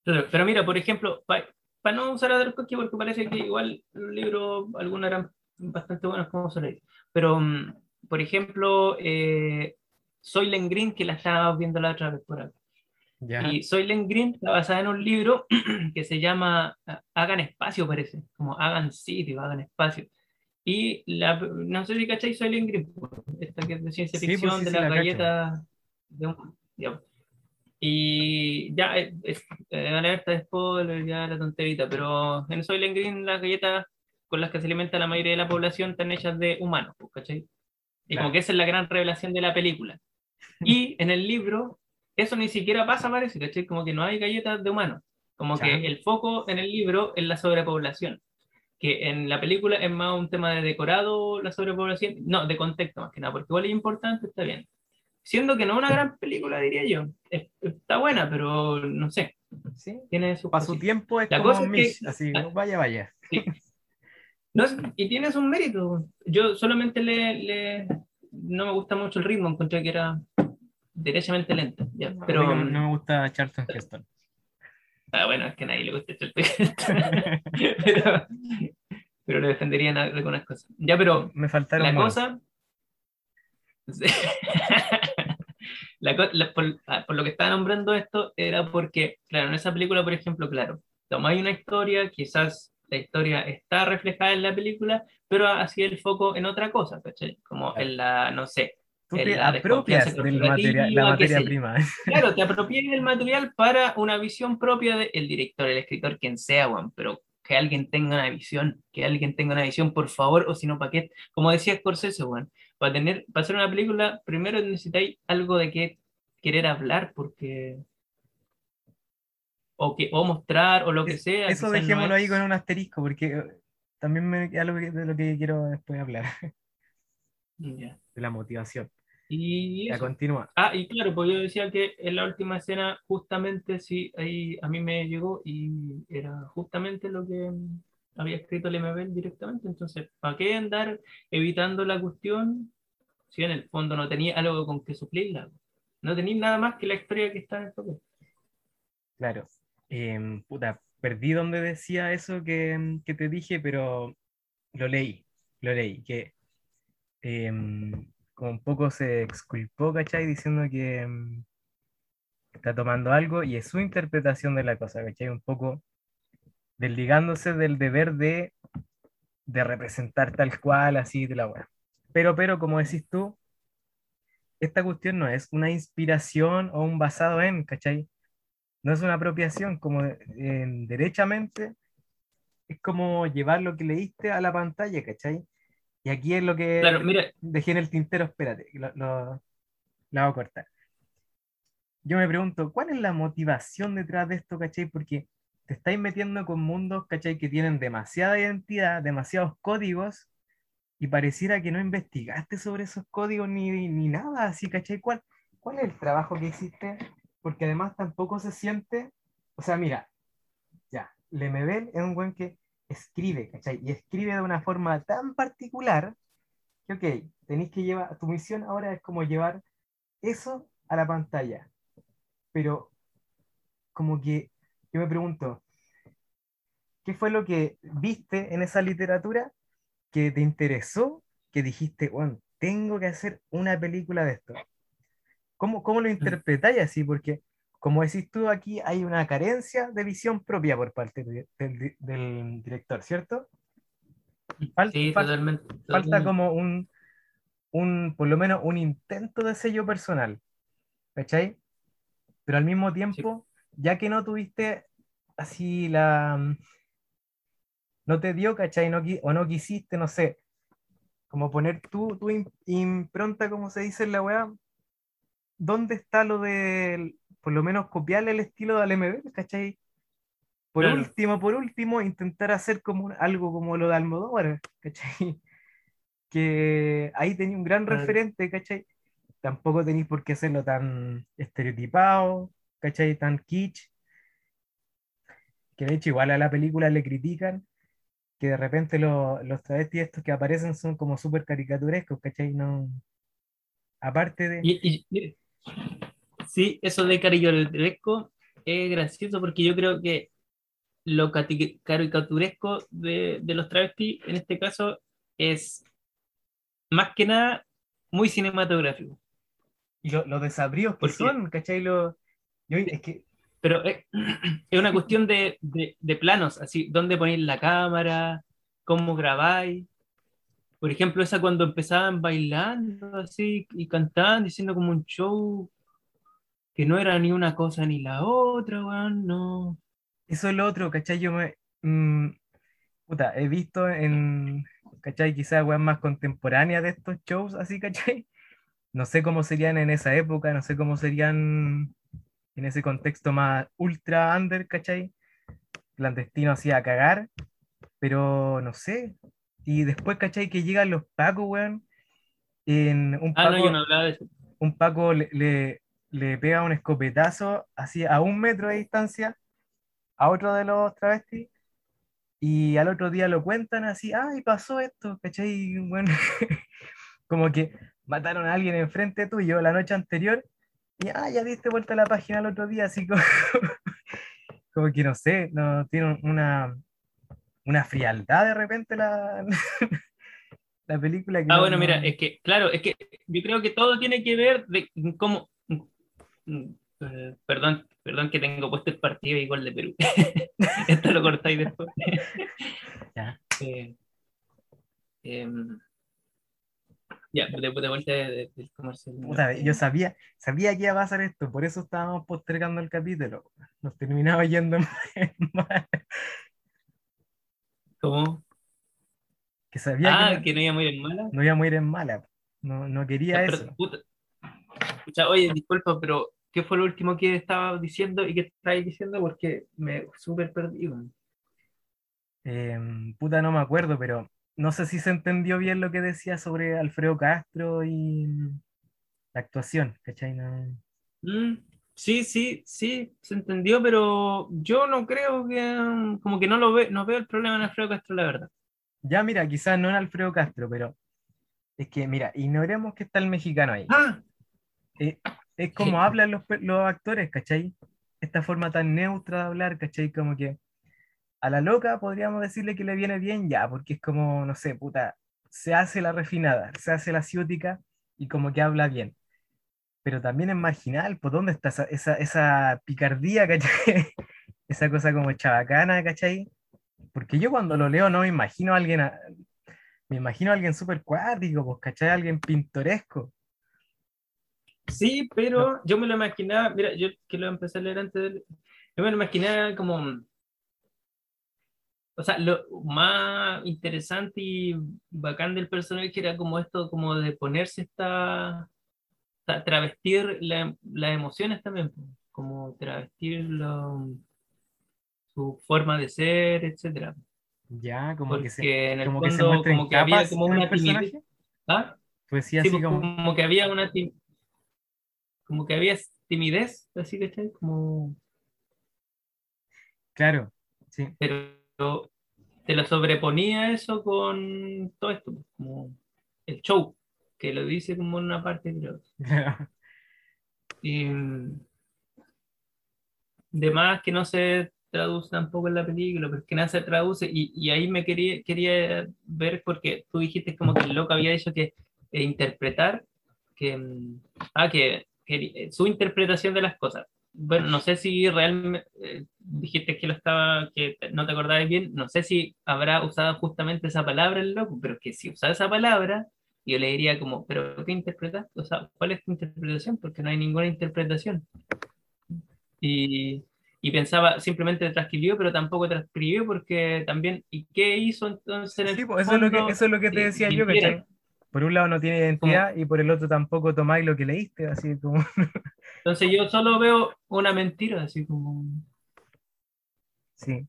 pero, pero, mira, por ejemplo, para no usar a Tarkovsky, porque parece que igual los libros, algunos eran bastante buenos como se Pero, mm, por ejemplo, eh, Soylent Green, que la estaba viendo la otra vez por acá. Y Soylent Green está basada en un libro que se llama ah, Hagan Espacio, parece, como Hagan Sitio, Hagan Espacio. Y la, no sé si cacháis Soylent Green, esta que es de ciencia pues ficción, de la, galleta de un, Y ya, es, es, eh, alerta de spoiler, ya la tonterita, pero en Soylent Green las galletas con las que se alimenta la mayoría de la población están hechas de humanos, pues, ¿cachai? Y como que esa es la gran revelación de la película. Y en el libro eso ni siquiera pasa, parece, ¿cachai? Como que no hay galletas de humanos. Como que el foco en el libro es la sobrepoblación. Que en la película es más un tema de decorado, la sobrepoblación. No, de contexto más que nada, porque igual es importante, está bien. Siendo que no es una gran película, diría yo. está buena, pero no sé. ¿Sí? Tiene su Para su tiempo es la como cosa es que, así, ah, vaya, vaya. No, y tiene su mérito. Yo solamente le, le, no me gusta mucho el ritmo, encontré que era derechamente lenta. ¿ya? Pero, no, me gusta Charlton Heston. Ah, bueno, es que a nadie le gusta Heston. pero, pero le defenderían algunas cosas. Ya, pero me faltaron la cosa. la, la, por, ah, por, lo que estaba nombrando esto era porque, claro, en esa película, por ejemplo, claro, tomáis una historia, quizás la historia está reflejada en la película, pero así el foco en otra cosa, ¿cachai? Como en la, no sé, Tú te apropias del material, la materia prima. Claro, te apropias del material para una visión propia del director, el escritor, quien sea, Juan, pero que alguien tenga una visión, que alguien tenga una visión, por favor, o si no, ¿para qué? Como decía Scorsese, Juan, para, tener, para hacer una película, primero necesitáis algo de qué querer hablar, porque... O, que, o mostrar, o lo que sea. Eso dejémoslo ahí con un asterisco, porque eh, también me, es algo de lo que quiero después hablar. De la motivación. Y ya continúa. Ah, y claro, pues yo decía que en la última escena, justamente sí, ahí a mí me llegó y era justamente lo que había escrito el MB directamente. Entonces, ¿para qué andar evitando la cuestión si en el fondo no tenía algo con que suplirla? No tenía nada más que la historia que está en el Claro. Em, puta, perdí donde decía eso que, que te dije, pero lo leí, lo leí, que Em, como un poco se exculpó, ¿cachai? Diciendo que em, está tomando algo y es su interpretación de la cosa, ¿cachai? Un poco desligándose del deber de, de representar tal cual, así de la buena. Pero, pero, como decís tú, esta cuestión no es una inspiración o un basado en, ¿cachai? No es una apropiación, como derechamente es como llevar lo que leíste a la pantalla, ¿cachai? Y aquí es lo que dejé en el tintero, espérate, lo, lo, voy a cortar. Yo me pregunto, ¿cuál es la motivación detrás de esto, cachai? Porque te estáis metiendo con mundos, cachai, que tienen demasiada identidad, demasiados códigos, y pareciera que no investigaste sobre esos códigos ni, ni nada así, cachai. ¿Cuál, ¿Cuál es el trabajo que hiciste? Porque además tampoco se siente, o sea, mira, ya, Lemebel es un buen que escribe, ¿cachai? Y escribe de una forma tan particular que, ok, tenéis que llevar, tu misión ahora es como llevar eso a la pantalla. Pero, como que yo me pregunto, ¿qué fue lo que viste en esa literatura que te interesó, que dijiste, bueno, tengo que hacer una película de esto? ¿Cómo, cómo lo mm. interpretáis así? Porque como decís tú, aquí hay una carencia de visión propia por parte del, director, ¿cierto? sí, totalmente, Falta como un, un, por lo menos un intento de sello personal, ¿cachai? Pero al mismo tiempo, ya que no tuviste así la... No te dio, ¿cachai? No, o no quisiste, no sé, como poner tu, tu im- impronta, como se dice en la weá, ¿dónde está lo de, por lo menos copiarle el estilo del MB, ¿cachai? Por Claro. último, por último, intentar hacer como un- algo como lo de Almodóvar, ¿cachai? Que ahí tenía un gran Claro. referente, ¿cachai? Tampoco tenéis por qué hacerlo tan estereotipado, ¿cachai? Tan kitsch, que de hecho igual a la película le critican que de repente lo- los travestis estos que aparecen son como súper caricaturescos, ¿cachai? No... Aparte de... Y, y- y- sí, eso de caricaturesco es gracioso porque yo creo que lo caricaturesco de, de los travestis en este caso es más que nada muy cinematográfico. Y lo- los desabríos que son, ¿cachai? Lo, yo, es que Pero es, es una cuestión de, de- de planos, así, dónde ponéis la cámara, cómo grabáis. Por ejemplo, esa cuando empezaban bailando así y cantando, diciendo como un show que no era ni una cosa ni la otra, weón, no. eso es lo otro, ¿cachai? Yo me... mm, puta, he visto en, ¿cachai? Quizás weas más contemporáneas de estos shows, así, ¿cachai? No sé cómo serían en esa época, no sé cómo serían en ese contexto más ultra under, ¿cachai? Clandestino así a cagar, pero no sé. Y después, ¿cachai? Que llegan los pacos, weón. En un Ah, no, paco, yo no hablaba de eso. un Paco le, le, le pega un escopetazo así a un metro de distancia a otro de los travestis y al otro día lo cuentan así, ay, pasó esto, ¿cachai? Bueno, como que mataron a alguien enfrente tuyo la noche anterior y, ah, ya diste vuelta a la página el otro día, así como, como que no sé, no tiene una, una frialdad de repente la, la película. que Ah, no- bueno, mira, es que, claro, es que yo creo que todo tiene que ver de cómo. Eh, perdón, perdón que tengo puesto el partido y gol de Perú. Esto lo cortáis después. Ya. Eh, em, ya, de, de vuelta de- de- del comercial. Puta, yo sabía, sabía que iba a pasar esto, por eso estábamos postergando el capítulo. Nos terminaba yendo en mal. ¿Cómo? Que sabía Ah, que no, que no iba muy en mala. no íbamos a ir en mala. No, no quería eso. puta, escucha, oye, disculpa, pero ¿qué fue lo último que estaba diciendo y que estáis diciendo? Porque me súper perdí. Em, puta, no me acuerdo, pero no sé si se entendió bien lo que decía sobre Alfredo Castro y la actuación, ¿cachai? No- Mm, sí, sí, sí, se entendió, pero yo no creo que, como que no lo ve, no veo el problema en Alfredo Castro, la verdad. Ya, mira, quizás no en Alfredo Castro, pero es que, mira, ignoremos que está el mexicano ahí. Ah, Eh, es como hablan los, actores, ¿cachai? Esta forma tan neutra de hablar, ¿cachai? Como que a la loca podríamos decirle que le viene bien ya, porque es como, no sé, puta, se hace la refinada, se hace la ciútica y como que habla bien. Pero también es marginal, ¿por dónde está esa, esa, esa picardía, ¿cachai? Esa cosa como chabacana, ¿cachai? Porque yo cuando lo leo no me imagino a alguien, a- me imagino a alguien súper cuático, pues, ¿cachai? Alguien pintoresco. Sí, pero yo me lo imaginaba, mira, yo que lo empecé a leer antes, del- yo me lo imaginaba como, o sea, lo más interesante y bacán del personaje era como esto, como de ponerse esta, travestir la- las emociones también, como travestir lo- su forma de ser, etcétera. Ya, como que se, Porque en el como que se fondo como que había como una timidez. personaje. ¿Ah? Pues sí, Sí, así pues, como, como que había una como que había timidez, así que como claro, sí. pero te lo sobreponía eso con todo esto, como el show, que lo dice como en una parte, creo. Y de más que no se traduce tampoco en la película, pero que nada se traduce y, y ahí me quería, quería ver porque tú dijiste como que el loco había dicho que eh, interpretar, que, mm, ah, que, su interpretación de las cosas. Bueno, no sé si realmente eh, dijiste que lo estaba, que no te acordabas bien, no sé si habrá usado justamente esa palabra el loco, pero que si usaba esa palabra yo le diría como, ¿pero qué interpretas? O sea, ¿cuál es tu interpretación? Porque no hay ninguna interpretación. Y, y pensaba, simplemente transcribió, pero tampoco transcribió porque también, ¿y qué hizo entonces en el Sí, pues eso, es lo que, fondo? eso es lo que te decía yo. ¿cachai? Por un lado no tiene identidad y por el otro tampoco tomáis lo que leíste, así como... Entonces yo solo veo una mentira, así como, Sí.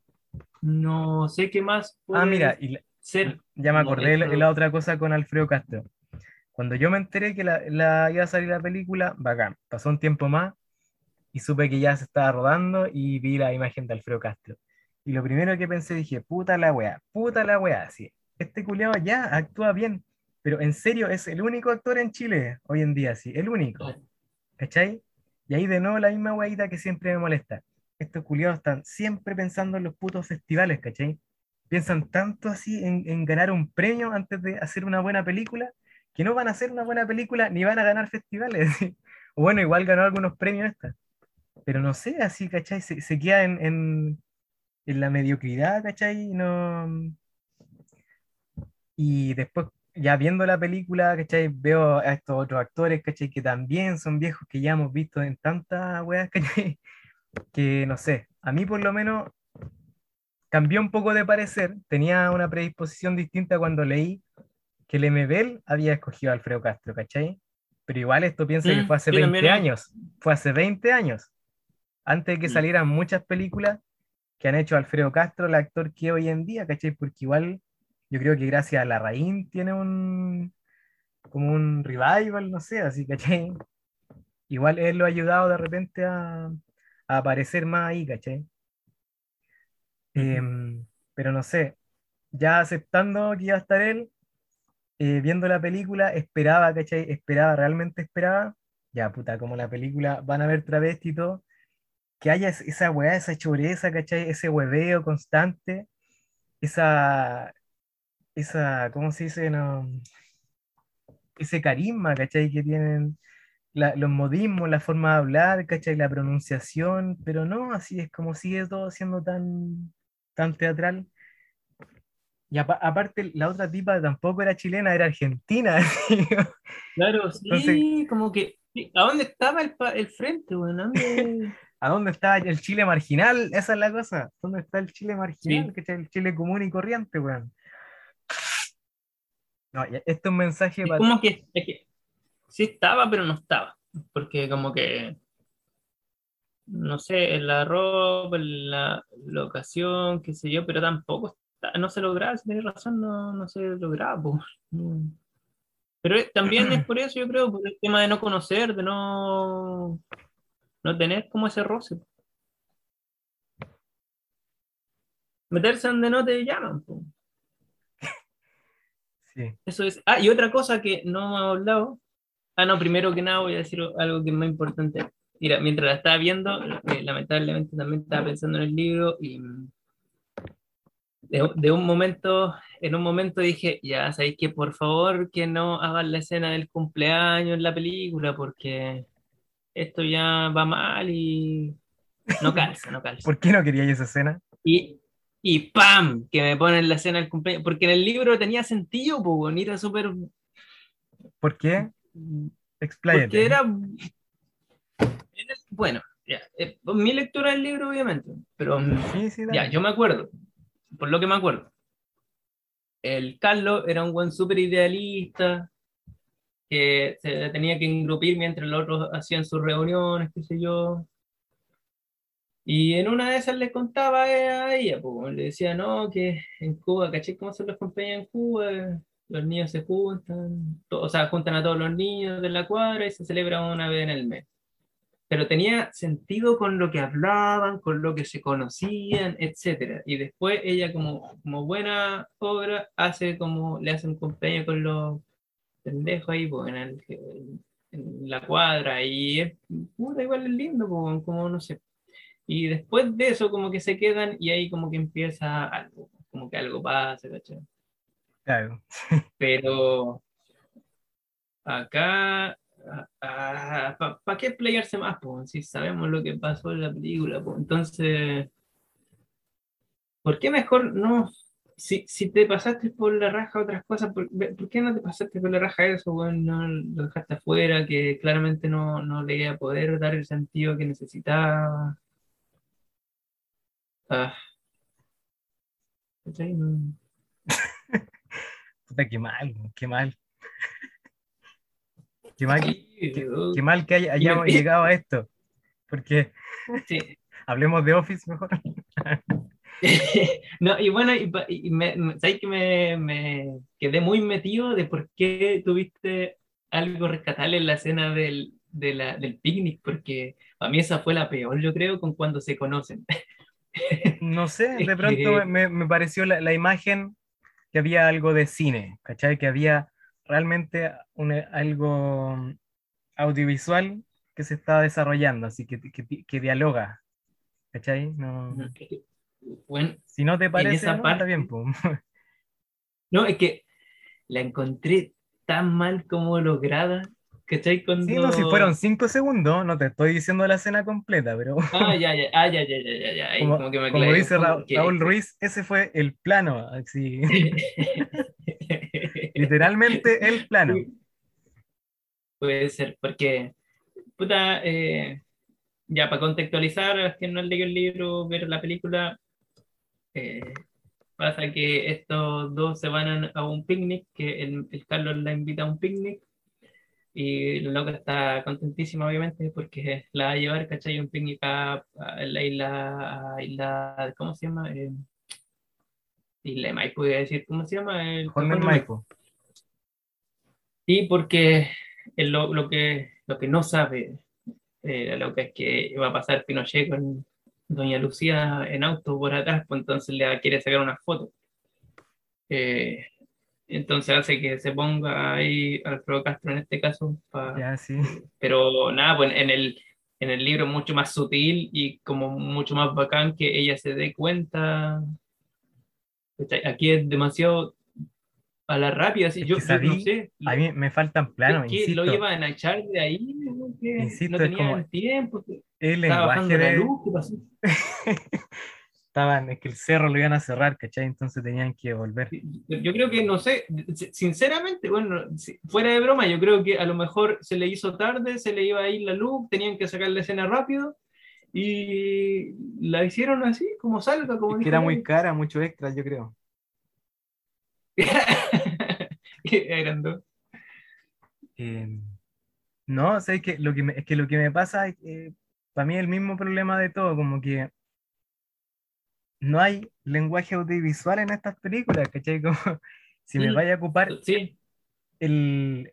no sé qué más Ah, mira, puede y la- ser. ya me acordé de la, la otra cosa con Alfredo Castro. Cuando yo me enteré que la, la- iba a salir la película, bacán, pasó un tiempo más y supe que ya se estaba rodando y vi la imagen de Alfredo Castro. Y lo primero que pensé, dije, puta la weá, puta la weá, sí, este culiao ya actúa bien, pero en serio es el único actor en Chile hoy en día, sí, el único. ¿Cachai? Y ahí de nuevo la misma weadita que siempre me molesta. Estos culiados están siempre pensando en los putos festivales, ¿cachai? Piensan tanto así en, en ganar un premio antes de hacer una buena película, que no van a hacer una buena película ni van a ganar festivales. O bueno, igual ganó algunos premios esta. Pero no sé, así, ¿cachai? Se, se queda en, en, en la mediocridad, ¿cachai? No... Y después, ya viendo la película, ¿cachai? Veo a estos otros actores, ¿cachai? Que también son viejos que ya hemos visto en tantas weas, ¿cachai? Que no sé, a mí por lo menos cambió un poco de parecer. Tenía una predisposición distinta cuando leí que el MBL había escogido a Alfredo Castro, ¿cachai? Pero igual esto piensa que Mm, fue hace yo 20 también, eh. años. Fue hace 20 años. Antes de que Mm. salieran muchas películas que han hecho Alfredo Castro, el actor que hoy en día, ¿cachai? Porque igual yo creo que gracias a Larraín tiene un como un revival, no sé, así, ¿cachai? Igual él lo ha ayudado de repente a, a aparecer más ahí, ¿cachai? Em, pero no sé, ya aceptando que iba a estar él, eh, viendo la película, esperaba, ¿cachai? Esperaba, realmente esperaba, ya puta, como la película van a ver travesti y todo, que haya es- esa weá, esa choreza, ¿cachai? Ese hueveo constante, esa, esa, ¿cómo se dice? No, ese carisma, ¿cachai? Que tienen la- los modismos, la forma de hablar, ¿cachai? La pronunciación, pero no, así es como sigue todo siendo tan, tan teatral. Y apa- aparte, la otra tipa tampoco era chilena, era argentina. Claro, sí, Entonces- como que. ¿A dónde estaba el, el frente? ¿A dónde? ¿A dónde está el Chile marginal? Esa es la cosa. ¿Dónde está el Chile marginal? Sí. ¿Cachai? El Chile común y corriente, weón. No, esto es un mensaje Es para. como que, es que sí estaba, pero no estaba. Porque como que, no sé, en la ropa, en la, la ocasión, qué sé yo, pero tampoco está- no se lograba, si tenés razón, no, no se lograba. po. No. Pero también es por eso, yo creo, por el tema de no conocer, de no, no tener como ese roce. Meterse donde no te llaman. po. Sí. Eso es. Ah, y otra cosa que no hemos hablado. Ah, no, primero que nada voy a decir algo que es más importante. Mira, mientras la estaba viendo, eh, lamentablemente también estaba pensando en el libro y mm, de, de un momento, en un momento dije, ya sabéis que por favor que no hagan la escena del cumpleaños en la película porque esto ya va mal y no calza, no calza. ¿Por qué no quería esa escena? Y, y ¡pam! Que me ponen la escena del cumpleaños. Porque en el libro tenía sentido, pues, era súper ¿Por qué? Expláyate. Porque era. era- Bueno, ya, eh, mi lectura del libro, obviamente, pero Sí, sí, ya, yo me acuerdo, por lo que me acuerdo. El Carlos era un buen súper idealista, que se tenía que engrupir mientras los otros hacían sus reuniones, qué sé yo. Y en una de esas le contaba a ella, pues, le decía, no, que en Cuba, ¿caché cómo son los cumpleaños en Cuba? Los niños se juntan, o sea, juntan a todos los niños de la cuadra y se celebra una vez en el mes. Pero tenía sentido con lo que hablaban, con lo que se conocían, etc. Y después ella, como, como buena obra, hace como, le hace un cumpleaños con los pendejos ahí, pues, en, el- en la cuadra, y es, puta, igual es lindo, pues, como no sé. Y después de eso, como que se quedan y ahí como que empieza algo, como que algo pasa, ¿cachai? Claro. Pero acá, ¿para qué playarse más? Si sabemos lo que pasó en la película, entonces, ¿por qué mejor no? si, si te pasaste por la raja otras cosas, ¿por, por qué no te pasaste por la raja eso, weón? No lo dejaste afuera, que claramente no, no le iba a poder dar el sentido que necesitaba. Ah. Puta, qué mal, qué mal. Qué mal, qué, qué mal que hay- hayamos llegado a esto. Porque Sí. hablemos de Office mejor. No, y bueno, y, y me, ¿sabes que me, me quedé muy metido de por qué tuviste algo rescatable en la escena del, de la- del picnic? Porque a mí esa fue la peor, yo creo, con cuando se conocen. No sé, de pronto me, me pareció la, la imagen que había algo de cine, ¿cachai? Que había realmente una- algo audiovisual que se está desarrollando, así que, que, que dialoga, ¿cachai? No, Bueno, si no te parece, esa no, parte- está bien, pues. no, es que la encontré tan mal como lograda, ¿cachai? Cuando... Sí, no, si fueron cinco segundos, no te estoy diciendo la escena completa, pero Ah, ya, ya, ah, ya, ya, ya, ya, ahí como, como que me como dice Ra- que- Raúl Ruiz, ese fue el plano, así, literalmente el plano. Puede ser, porque, puta, eh, ya para contextualizar, a los que no han leído el libro, ver la película, eh, pasa que estos dos se van a, a un picnic, que el, el Carlos la invita a un picnic, y la loca está contentísima, obviamente, porque la va a llevar, ¿cachai? Un picnic a, la isla, isla, ¿cómo se llama? Eh, isla de Maipo, iba a decir, ¿cómo se llama? El de Maipo. Sí, porque lo, lo que, lo que no sabe eh, la loca es que va a pasar Pinochet con Doña Lucía en auto por atrás, pues entonces le quiere sacar una foto. Eh, entonces hace que se ponga ahí Alfredo Castro en este caso, pa- sí. pero nada, pues en el, en el libro es mucho más sutil y como mucho más bacán que ella se dé cuenta. Aquí es demasiado a la rápida, así Es yo, que yo no sabí, sé. A mí me faltan planos, ¿Qué? insisto. ¿Lo iban a echar de ahí? Insisto, no es tenían como- tiempo. que El lenguaje la de... luz. ¿qué pasó? Estaban, es que el cerro lo iban a cerrar, ¿cachai? Entonces tenían que volver. Yo creo que, no sé, sinceramente, bueno, fuera de broma, yo creo que a lo mejor se le hizo tarde, se le iba a ir la luz, tenían que sacar la escena rápido y la hicieron así, como salga, como Es que era muy cara, mucho extra, yo creo. Eran dos. Eh, no, o sea, es que lo que me, es que lo que me pasa que para mí es el mismo problema de todo, como que no hay lenguaje audiovisual en estas películas, ¿cachai? Como, si me Mm. vaya a ocupar Sí, el...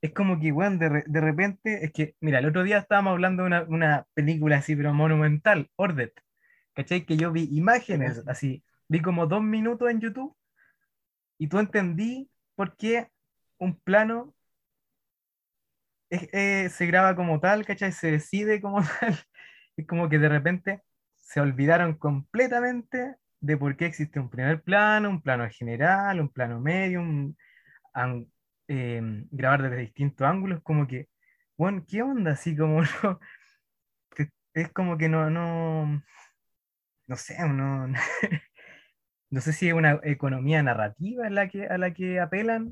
Es como que, weón, de, re- de repente, es que, mira, el otro día estábamos hablando de una, una película así, pero monumental, Ordet, ¿cachai? Que yo vi imágenes, así, vi como dos minutos en YouTube y tú entendí por qué un plano es- eh, se graba como tal, ¿cachai? Se decide como tal. Es como que de repente se olvidaron completamente de por qué existe un primer plano, un plano general, un plano medio, un, an- em, grabar desde distintos ángulos, como que, bueno, ¿qué onda? Así como no, que- es como que no, no, no sé, no, no sé si es una economía narrativa la que, a la que apelan,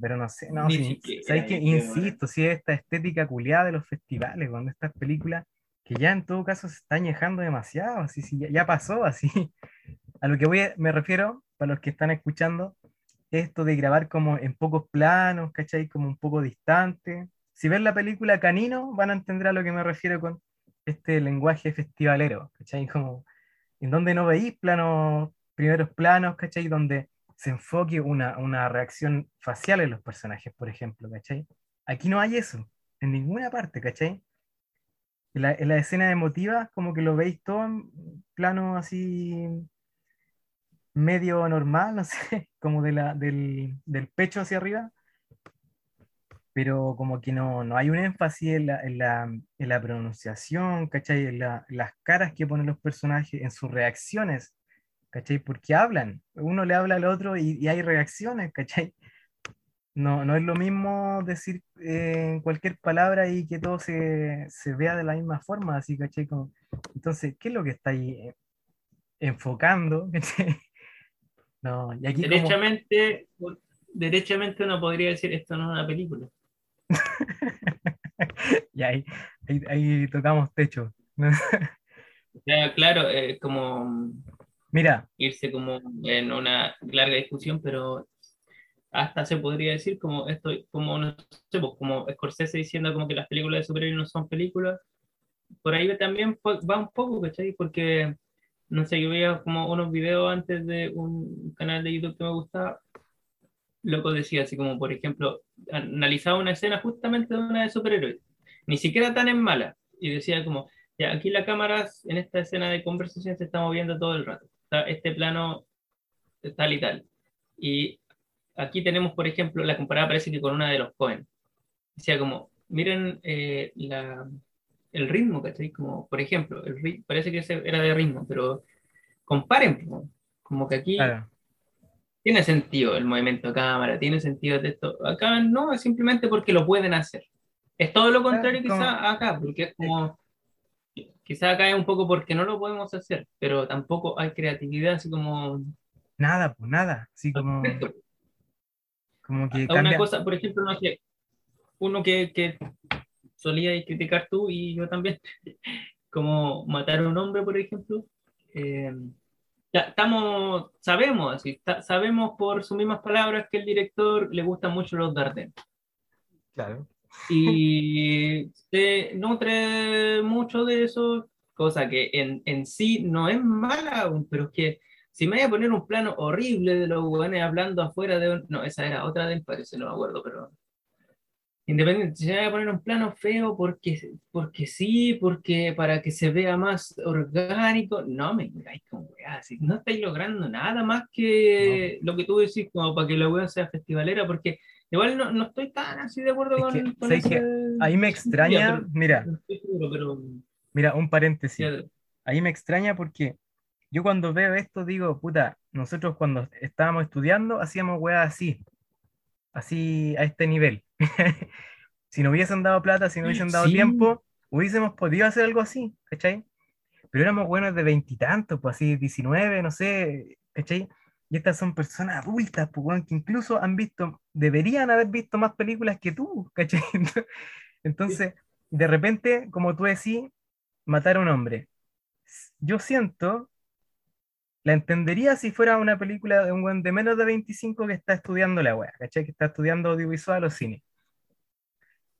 pero no sé, no, siquiera, ¿sabes creo, Insisto, si es esta estética culiada de los festivales, cuando estas películas que ya en todo caso se están añejando demasiado, así, sí, ya, ya pasó, así. A lo que voy a- me refiero, para los que están escuchando, esto de grabar como en pocos planos, ¿cachai? Como un poco distante. Si ven la película Canino, van a entender a lo que me refiero con este lenguaje festivalero, ¿cachai? Como en donde no veis planos, primeros planos, ¿cachai? Donde se enfoque una, una reacción facial en los personajes, por ejemplo, ¿cachai? Aquí no hay eso, en ninguna parte, ¿cachai? En la, en la escena emotiva, como que lo veis todo en plano así medio normal, no sé, como de la, del, del pecho hacia arriba, pero como que no, no hay un énfasis en la, en la, en la pronunciación, ¿cachai? En, la- las caras que ponen los personajes, en sus reacciones, ¿cachai? Porque hablan, uno le habla al otro y, y hay reacciones, ¿cachai? No, no es lo mismo decir eh, cualquier palabra y que todo se, se vea de la misma forma, así, ¿cachai? Como- entonces, ¿qué es lo que está ahí? enfocando. ¿cachai? No, y aquí como- Derechamente, derechamente uno podría decir esto no es una película. y ahí, ahí, ahí tocamos techo. Sea, claro, es como Mira, irse como en una larga discusión, pero hasta se podría decir como esto, como no sé, pues, como Scorsese diciendo como que las películas de superhéroes no son películas, por ahí también va un poco, ¿cachai? Porque, no sé, yo veía como unos videos antes de un canal de YouTube que me gustaba, loco decía así como, por ejemplo, analizaba una escena justamente de una de superhéroes, ni siquiera tan en mala, y decía como, ya, aquí la cámara en esta escena de conversación se está moviendo todo el rato, está este plano tal y tal, y aquí tenemos, por ejemplo, la comparada parece que con una de los Cohen, decía como, miren eh, la, el ritmo, ¿cachai? Como, por ejemplo, el ri- parece que ese era de ritmo, pero comparen, po, como que aquí claro, tiene sentido el movimiento de cámara, tiene sentido esto. Acá no, es simplemente porque lo pueden hacer. Es todo lo contrario Claro, quizá acá, porque es como, quizá acá es un poco porque no lo podemos hacer, pero tampoco hay creatividad así como... nada, pues nada. Así como, como que A Una cambia. cosa, por ejemplo, no sé, uno que, que solía criticar tú y yo también, como matar a un hombre, por ejemplo. eh, ya estamos, sabemos, así, sabemos por sus mismas palabras que el director le gustan mucho los Darden Claro. y se nutre mucho de eso, cosa que en, en sí no es mala, pero es que si me voy a poner un plano horrible de los hueones hablando afuera de un... No, esa era otra del parece, no me acuerdo, pero... Independiente, si me voy a poner un plano feo porque, porque sí, porque para que se vea más orgánico, no me digáis con weá, si no estáis logrando nada más que lo que tú decís, como para que la weá sea festivalera, porque igual no, no estoy tan así de acuerdo Es con, que, con ¿sabes ese-? Ahí me extraña, pero- mira, no pero mira, un paréntesis. Ahí me extraña porque yo cuando veo esto digo, puta, nosotros cuando estábamos estudiando hacíamos weas así, así a este nivel. Si no hubiesen dado plata, si no hubiesen dado Sí. tiempo, hubiésemos podido hacer algo así, ¿cachai? Pero éramos buenos de veintitantos, pues así, 19, no sé, ¿cachai? Y estas son personas adultas, pues, weón, que incluso han visto, deberían haber visto más películas que tú, ¿cachai? Entonces, de repente, como tú decís, matar a un hombre. Yo siento, la entendería si fuera una película de un de menos de 25 que está estudiando la wea, ¿cachai? Que está estudiando audiovisual o cine.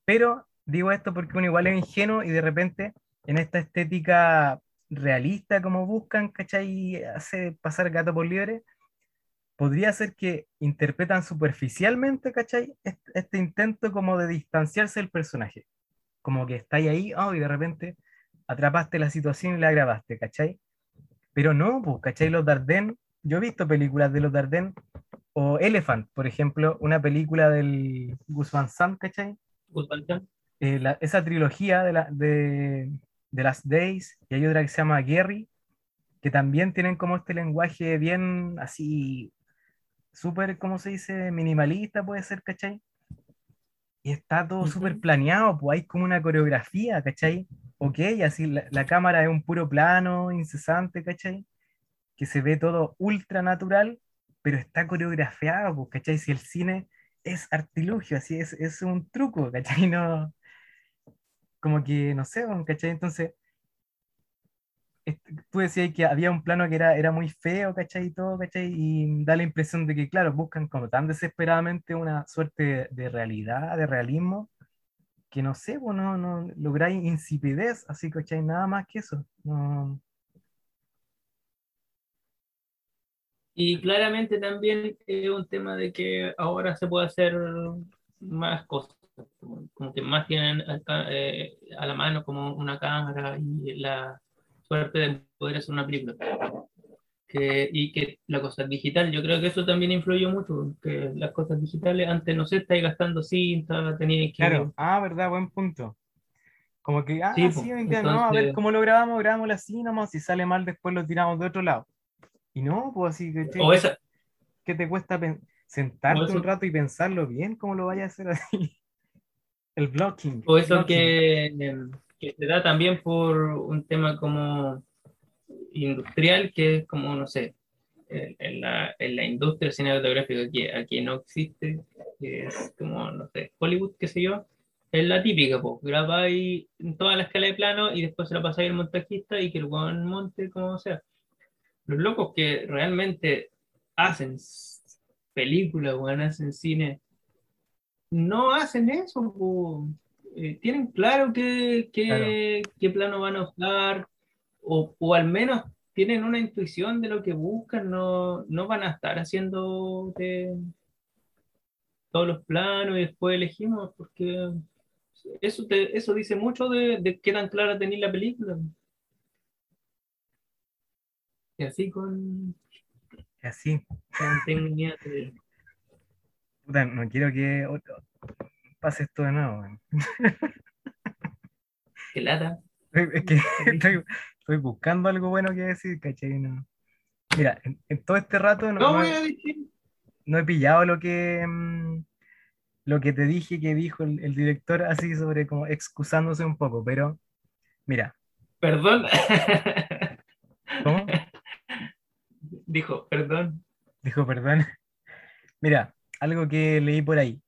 Pero digo esto porque uno igual es ingenuo y de repente en esta estética realista como buscan, ¿cachai? Y hace pasar gato por liebre, podría ser que interpretan superficialmente, ¿cachai? Este, este intento como de distanciarse del personaje. Como que estáis ahí, oh, y de repente atrapaste la situación y la grabaste, ¿cachai? Pero no, pues, ¿cachai? Los Dardenne, yo he visto películas de los Dardenne, o Elephant, por ejemplo, una película del Gus Van Sant, ¿cachai? Guzmán Chan. eh, la- esa trilogía de, la, de, de Last Days, y hay otra que se llama Gary, que también tienen como este lenguaje bien así, súper, ¿cómo se dice? Minimalista puede ser, ¿cachai? Y está todo Ujú. súper planeado, pues hay como una coreografía, ¿cachai? Ok, así la, cámara es un puro plano, incesante, ¿cachai? Que se ve todo ultra natural, pero está coreografiado, pues, ¿cachai? Si el cine es artilugio, así es, es un truco, ¿cachai? No, como que, no sé, weón, ¿cachai? Entonces, este, tú decías que había un plano que era, era muy feo, ¿cachai? Y todo, ¿cachai? Y da la impresión de que, claro, buscan como tan desesperadamente una suerte de realidad, de realismo, que no sé, pues no, no lográis insipidez, así, ¿cachai? Nada más que eso. No, Y claramente también es un tema de que ahora se puede hacer más cosas, como, que más tienen acá, eh, a la mano como una cámara y la suerte de poder hacer una película. Que, y que la cosa digital, yo creo que eso también influyó mucho, que las cosas digitales antes, no sé, estáis gastando cinta, teníais que... Claro, ah, verdad, buen punto. Como que, ah, Sí, sí, po, venga, no, a ver entonces- cómo lo grabamos, grabamos así nomás, si sale mal después lo tiramos de otro lado. Y no, pues así, ¿cachai? O esa, ¿Qué te cuesta sentarte eso- un rato y pensarlo bien? ¿Cómo lo vayas a hacer así? El blocking. O eso blocking. que, que se da también por un tema como industrial que es como, no sé, en la, en la industria cinematográfica que aquí no existe, que es como, no sé, Hollywood, qué sé yo, es la típica, pues, grabáis en toda la escala de plano y después se la pasáis al montajista y que el weón monte como sea. Los locos que realmente hacen películas, weón, hacen cine, no hacen eso, eh, tienen claro qué, qué, qué, plano van a usar, o, o, al menos tienen una intuición de lo que buscan, no, no van a estar haciendo todos los planos y después elegimos, porque eso, eso dice mucho de, de qué tan clara tenéis la película. Y así con. Y así. no quiero que pase esto de nuevo. Qué lata. Es que estoy, estoy, buscando algo bueno que decir, ¿cachai? No. Mira, en, todo este rato no, no, he, no, he, pillado lo que. Mm, lo que te dije que dijo el, director así sobre como excusándose un poco, pero mira. Perdón. ¿Cómo? Dijo, perdón. Dijo, perdón. Mira, algo que leí por ahí,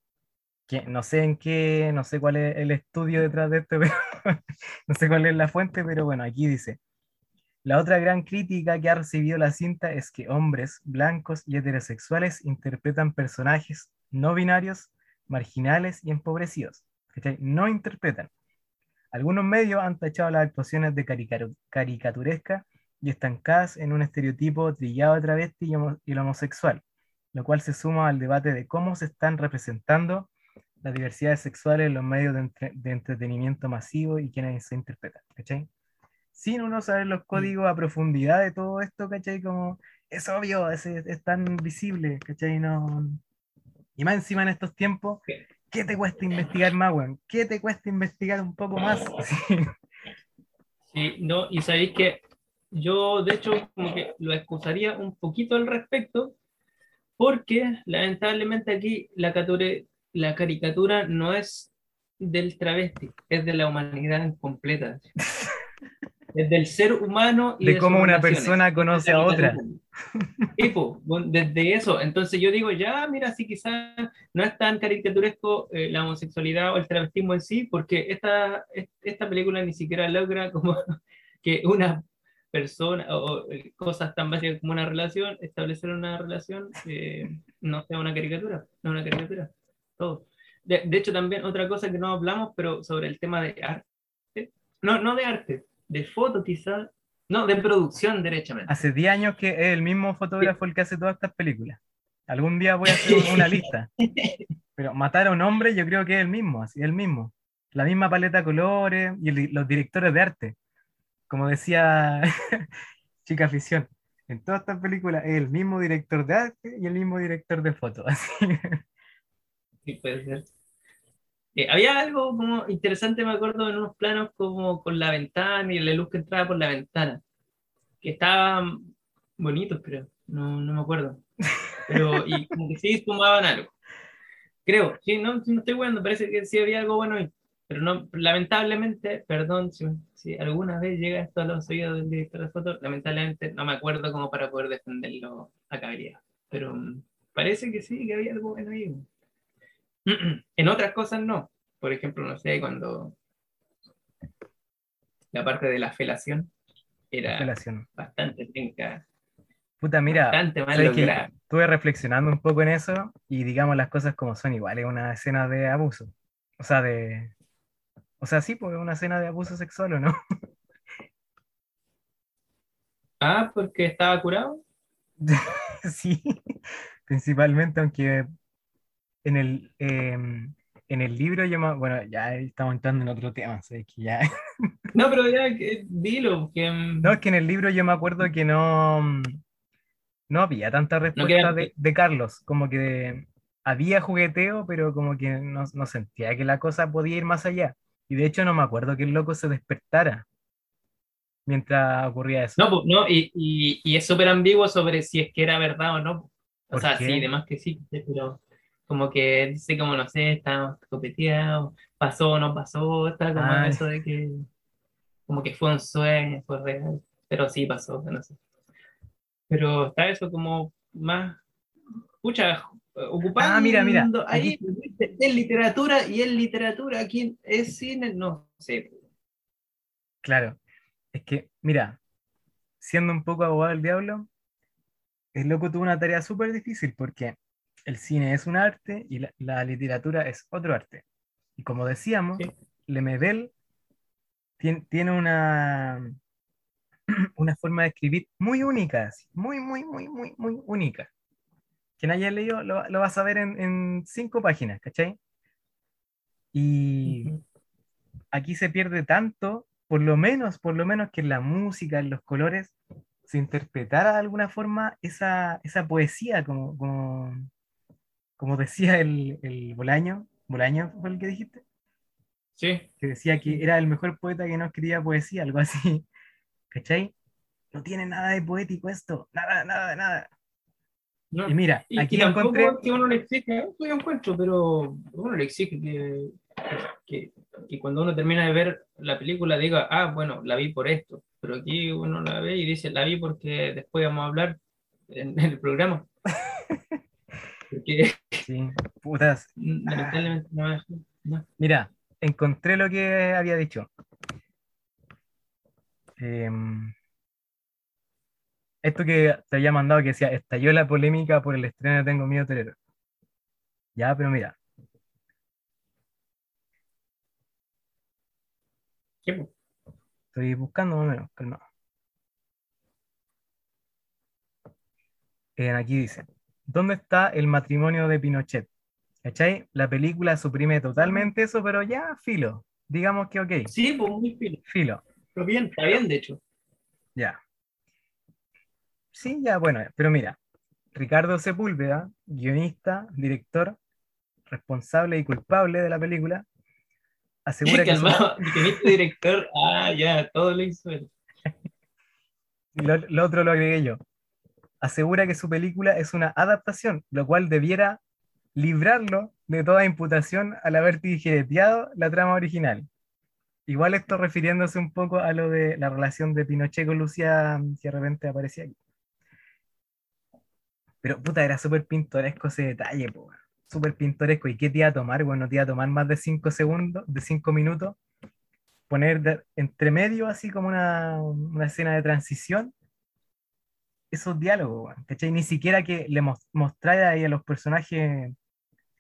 que no sé en qué, no sé cuál es el estudio detrás de esto, pero no sé cuál es la fuente, pero bueno, aquí dice. La otra gran crítica que ha recibido la cinta es que hombres blancos y heterosexuales interpretan personajes no binarios marginales y empobrecidos, que no interpretan. Algunos medios han tachado las actuaciones de caricaturesca y estancadas en un estereotipo trillado de travesti y, el homosexual, lo cual se suma al debate de cómo se están representando las diversidades sexuales en los medios de, entretenimiento masivo y quienes se interpretan, Sin uno saber los códigos a profundidad de todo esto, ¿cachai? Como, es obvio, es, es tan visible, ¿cachai? No, y más encima en estos tiempos, ¿qué te cuesta investigar más, weón? ¿Qué te cuesta investigar un poco más? Sí, no, y sabéis que yo, de hecho, como que lo excusaría un poquito al respecto, porque lamentablemente aquí la, la caricatura no es del travesti, es de la humanidad completa. Es del ser humano y de, cómo una persona conoce a otra. Tipo, desde eso, entonces yo digo, ya, mira, si quizás no es tan caricaturesco eh, la homosexualidad o el travestismo en sí, porque esta, esta película ni siquiera logra como que una persona o, eh, cosas tan básicas como una relación, establecer una relación, eh, no sea una caricatura, no una caricatura, todo. De, de, hecho, también otra cosa que no hablamos, pero sobre el tema de arte, no, no de arte, de foto quizás, no, de producción derechamente. Hace 10 años que es el mismo fotógrafo el que hace todas estas películas. Algún día voy a hacer una lista. Pero matar a un hombre yo creo que es el mismo, así el mismo. La misma paleta de colores y los directores de arte. Como decía Chica Afición, en todas estas películas es el mismo director de arte y el mismo director de foto. Sí, puede ser. Eh, había algo como interesante, me acuerdo, en unos planos como con la ventana y la luz que entraba por la ventana, que estaban bonitos, creo, no, no me acuerdo. Pero, y como que sí fumaban algo. Creo, sí, no, no estoy bueno, parece que sí había algo bueno ahí. Pero no, lamentablemente, perdón si, si alguna vez llega esto a los oídos del director de foto, lamentablemente no me acuerdo como para poder defenderlo a caballería. Pero mm, parece que sí, que había algo bueno ahí. En otras cosas no. Por ejemplo, no sé, cuando la parte de la felación era bastante tenca. Puta, mira, estuve reflexionando un poco en eso y digamos las cosas como son iguales, una escena de abuso. O sea, de... O sea, sí, porque es una escena de abuso sexual, ¿o no? Ah, porque estaba curado. sí, principalmente, aunque en el, em, en el libro yo bueno, ya estamos entrando en otro tema, que ya... no, pero ya, dilo. Que... Em, no, es que en el libro yo me acuerdo que no, no había tanta respuesta de, de, Carlos, como que había jugueteo, pero como que no, no, sentía que la cosa podía ir más allá. Y de hecho no me acuerdo que el loco se despertara mientras ocurría eso. No, no y, y, y es súper ambiguo sobre si es que era verdad o no. O sea, sí, además que sí, pero como que dice como, no sé, está copeteado, pasó o no pasó, está como eso de que, como que fue un sueño, fue real. pero sí pasó, no sé. Pero está eso como más, pucha, ocupando Ah, mira, mira, ahí en literatura y en literatura aquí es cine, no sé. Claro, es que, mira, siendo un poco abogado del diablo, el loco tuvo una tarea súper difícil porque el cine es un arte y la, la literatura es otro arte. Y como decíamos, Sí. Lemebel tiene, tiene una, una forma de escribir muy única, así, muy, muy, muy, muy, muy única. Quien haya leído lo, lo va a saber en, en cinco páginas, ¿cachai? Y aquí se pierde tanto, por lo menos, por lo menos que en la música, en los colores, se interpretara de alguna forma esa, esa poesía, como, como, como decía el, el Bolaño, Bolaño fue el que dijiste, Sí, que decía que era el mejor poeta que no escribía poesía, algo así, ¿cachai? No tiene nada de poético esto, nada, nada, nada. no. Y mira, Y, aquí encontré, es que uno le exige, eso yo encuentro, pero uno le exige que, que, que cuando uno termina de ver la película diga, ah, bueno, la vi por esto, pero aquí uno la ve y dice, la vi porque después vamos a hablar en, en el programa. Porque sí, putas, lamentablemente no no. Mira, encontré lo que había dicho. Em, esto que te había mandado que decía, estalló la polémica por el estreno de Tengo Miedo Torero. Ya, pero mira, ¿Qué, estoy buscando más o menos, calmado. Eh, aquí dice, ¿dónde está el matrimonio de Pinochet? ¿Cachai? La película suprime totalmente eso, pero ya, filo. Digamos que ok, Sí, pues muy fino. filo. Pero bien, está bien, de hecho. Ya. Sí, ya, bueno, pero mira, Ricardo Sepúlveda, guionista, director, responsable y culpable de la película, asegura que Calmado, director, ah, ya, todo lo hizo él. lo, lo otro lo agregué yo, asegura que su película es una adaptación, lo cual debiera librarlo de toda imputación al haber tijereteado la trama original. Igual esto refiriéndose un poco a lo de la relación de Pinochet con Lucía, que de repente aparecía aquí. Pero puta, era súper pintoresco ese detalle. Súper pintoresco. ¿Y qué te iba a tomar? Bueno, te iba a tomar más de 5 segundos, de 5 minutos, poner de- entre medio así como una, una escena de transición, esos diálogos, ¿cachai? Ni siquiera que le mos- mostrara ahí a los personajes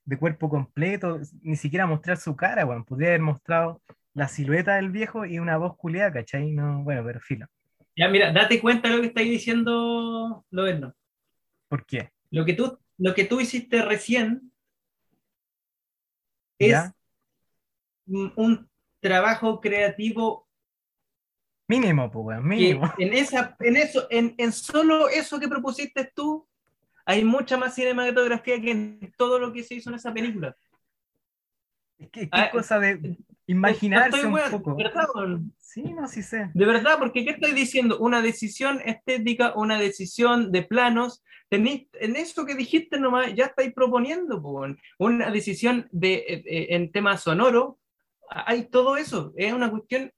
de cuerpo completo, ni siquiera mostrar su cara, weón. Podría haber mostrado la silueta del viejo y una voz culiada, ¿cachai? No, bueno, pero filo. Ya, mira, date cuenta de lo que estáis diciendo, Loberno. ¿Por qué? Lo que tú, lo que tú hiciste recién es un trabajo creativo Mínimo, pues, que mínimo. en esa, en eso, en, en solo eso que propusiste tú, hay mucha más cinematografía que en todo lo que se hizo en esa película. Es que, Ah, cosa de No imaginarse estoy un poco. ¿de verdad? Sí, no, sí sé. De verdad, porque ¿qué estoy diciendo? Una decisión estética, una decisión de planos. Tenéis, en eso que dijiste nomás, ya estáis proponiendo, po, weón. una decisión de, eh, eh, en tema sonoro. Hay todo eso. Es una cuestión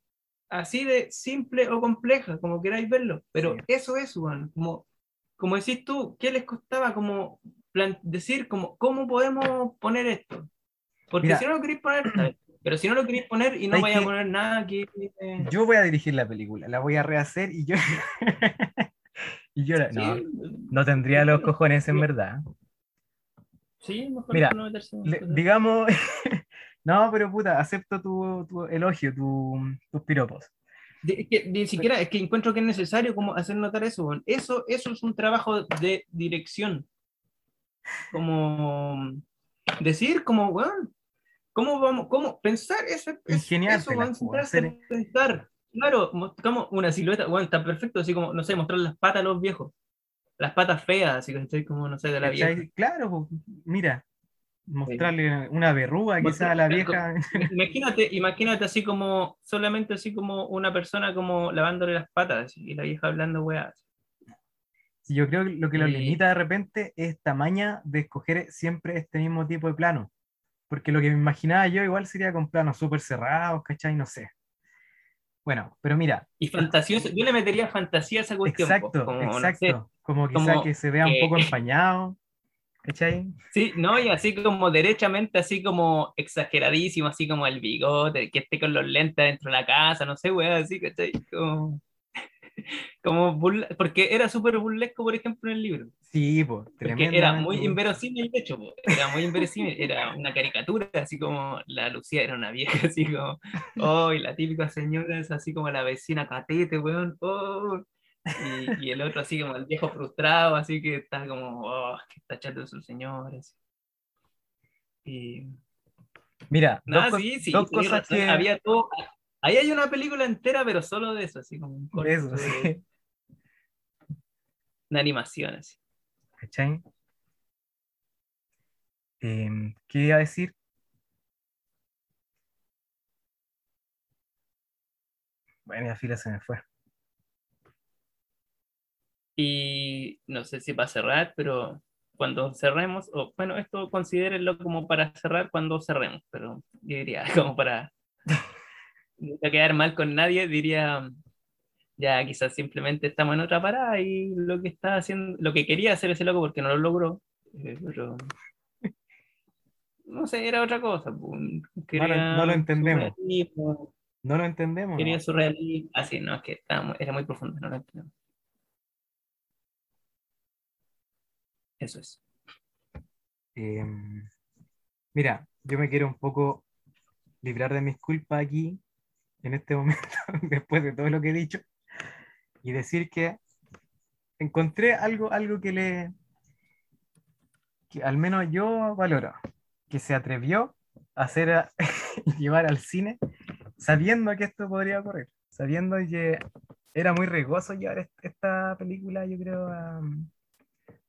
así de simple o compleja, como queráis verlo. Pero Sí. eso es, weón. Como, como decís tú, ¿qué les costaba como decir como, cómo podemos poner esto? Porque Mira. si no lo queréis poner, pero si no lo queréis poner y no ¿Sabes vais a poner nada que... eh, Yo voy a dirigir la película, la voy a rehacer y yo. y yo, la- no, sí, no tendría los cojones en verdad. Sí, mejor Mira, no meterse en Le- digamos, no, pero puta, acepto tu, tu elogio, tu- tus piropos. De- es que ni siquiera es que encuentro que es necesario como hacer notar eso. Eso, eso es un trabajo de dirección. Como decir, como, weón, ¿cómo vamos? ¿Cómo pensar eso? es- Ingeniártela, eso, hacer- pensar. Claro, mostramos una silueta, bueno, está perfecto, así como, no sé, mostrar las patas a los viejos. Las patas feas, así que estoy como, no sé, de la vieja. Claro, mira, mostrarle una verruga quizá a la vieja. Imagínate, imagínate así como, solamente así como una persona como lavándole las patas y la vieja hablando weas. Sí, Yo creo que lo que Sí. limita de repente es esta maña de escoger siempre este mismo tipo de plano. Porque lo que me imaginaba yo igual sería con planos súper cerrados, ¿cachai? No sé. Bueno, pero mira. Y fantasioso, yo le metería fantasía a esa cuestión. Exacto, como, exacto. como quizá que se vea un poco empañado. ¿Cachai? Sí, no, y así como derechamente, así como exageradísimo, así como el bigote, que esté con los lentes dentro de la casa, no sé, weón, así, ¿cachai? Como, como porque era súper burlesco, por ejemplo, en el libro. Sí, pues, Era muy inverosímil, de hecho, era muy inverosímil, era una caricatura, así como la Lucía era una vieja, así como, oh, y la típica señora es así como la vecina catete, weón, oh. Y, y, el otro así como el viejo frustrado, así que está como, oh, que está chato sus señores. Y... Mira, dos, sí, sí, cosas que... Había todo, ahí hay una película entera, pero solo de eso, así como un corto eso, de, sí. de animación, así. ¿Cachai? Eh, ¿Qué iba a decir? Bueno, la fila se me fue. Y no sé si va a cerrar, pero cuando cerremos, o bueno, esto considérenlo como para cerrar cuando cerremos, pero yo diría como para no quedar mal con nadie, diría ya quizás simplemente estamos en otra parada y lo que está haciendo, lo que quería hacer ese loco porque no lo logró, eh, pero no sé, era otra cosa. no, lo entendemos. No lo entendemos. Quería su. Así, no, es que era muy profundo, no lo entendemos. Eso es. Em, mira, yo me quiero un poco librar de mis culpas aquí, en este momento, después de todo lo que he dicho, y decir que encontré algo, algo que le, que al menos yo valoro, que se atrevió a hacer, llevar al cine, sabiendo que esto podría ocurrir, sabiendo que era muy riesgoso llevar esta película, yo creo, a,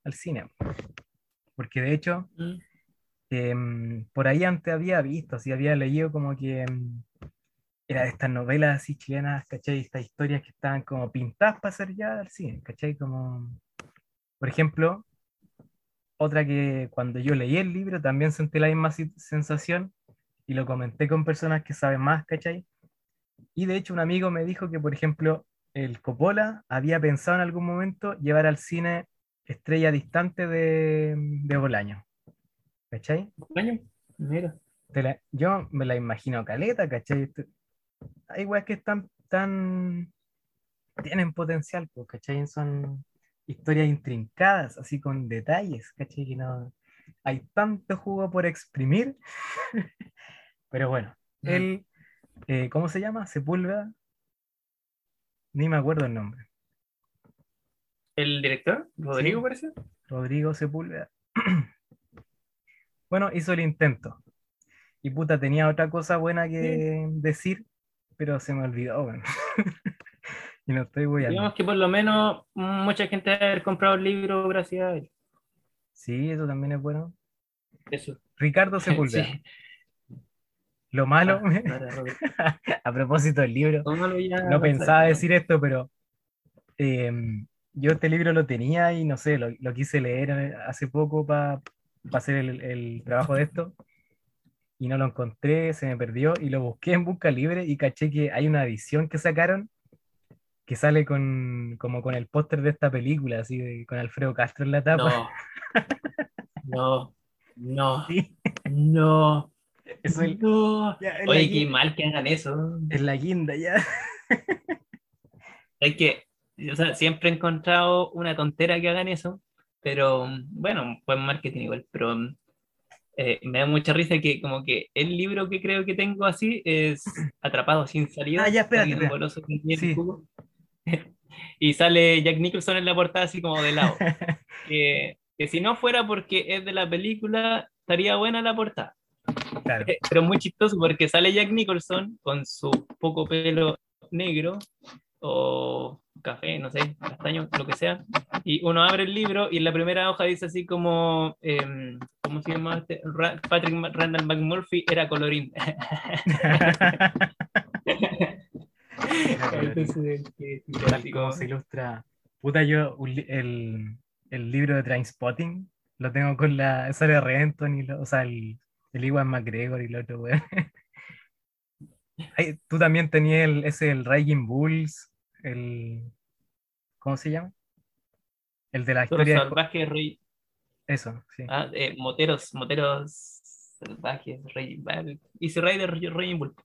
al cine. Porque de hecho, mm. em, por ahí antes había visto, si había leído como que em, era de estas novelas así chilenas, ¿cachai? Estas historias que estaban como pintadas para ser ya al cine, ¿cachai? Como, por ejemplo, otra que cuando yo leí el libro también sentí la misma sensación y lo comenté con personas que saben más, ¿cachai? Y de hecho un amigo me dijo que, por ejemplo, el Coppola había pensado en algún momento llevar al cine Estrella Distante de, de Bolaño. ¿Cachai? Bolaño, mira. yo me la imagino caleta, ¿cachai? Hay weas que están tan. tienen potencial, pues, ¿cachai? Son historias intrincadas, así con detalles, ¿cachai? Que no. Hay tanto jugo por exprimir. Pero bueno, él. Eh, ¿Cómo se llama? Sepúlveda. Ni me acuerdo el nombre. ¿El director? ¿Rodrigo parece? Rodrigo Sepúlveda. bueno, hizo el intento. Y puta, tenía otra cosa buena que decir, pero se me olvidó, y no estoy voy Digamos que por lo menos mucha gente ha haber comprado el libro gracias a él. Sí, eso también es bueno. Eso. Ricardo Sepúlveda. Lo malo, ah, a propósito del libro, no pensaba decir esto, pero em, yo este libro lo tenía y no sé, lo, quise leer eh, hace poco para hacer el, trabajo de esto y no lo encontré, se me perdió y lo busqué en Busca Libre y caché que hay una edición que sacaron que sale con, como con el póster de esta película, así con Alfredo Castro en la tapa. No, no, no. Es el, Oye, qué mal que hagan eso. Es la guinda ya. Hay que, o sea, siempre he encontrado una tontera que hagan eso, pero bueno, buen marketing igual, pero eh, me da mucha risa que como que el libro que creo que tengo así es Atrapado sin salida. Ah, ya, espérate. y sale Jack Nicholson en la portada así como de lado. que, que, si no fuera porque es de la película, estaría buena la portada. Claro. Pero muy chistoso porque sale Jack Nicholson con su poco pelo negro o café, no sé, castaño, lo que sea, y uno abre el libro y en la primera hoja dice así como, eh, ¿cómo se llama este? Patrick Randall McMurphy era colorín. ¿Cómo se ilustra? Puta, yo el, el libro de Trainspotting lo tengo con la esa de Renton y lo, o sea, el, el Iwan McGregor y el otro, weón. Tú también tenías el, ese, el Raging Bulls, el, ¿cómo se llama? El de la Pero historia de... salvaje, rey. Eso, sí. Ah, eh, moteros, moteros salvajes, rey. Easy Rider, Raging Bull.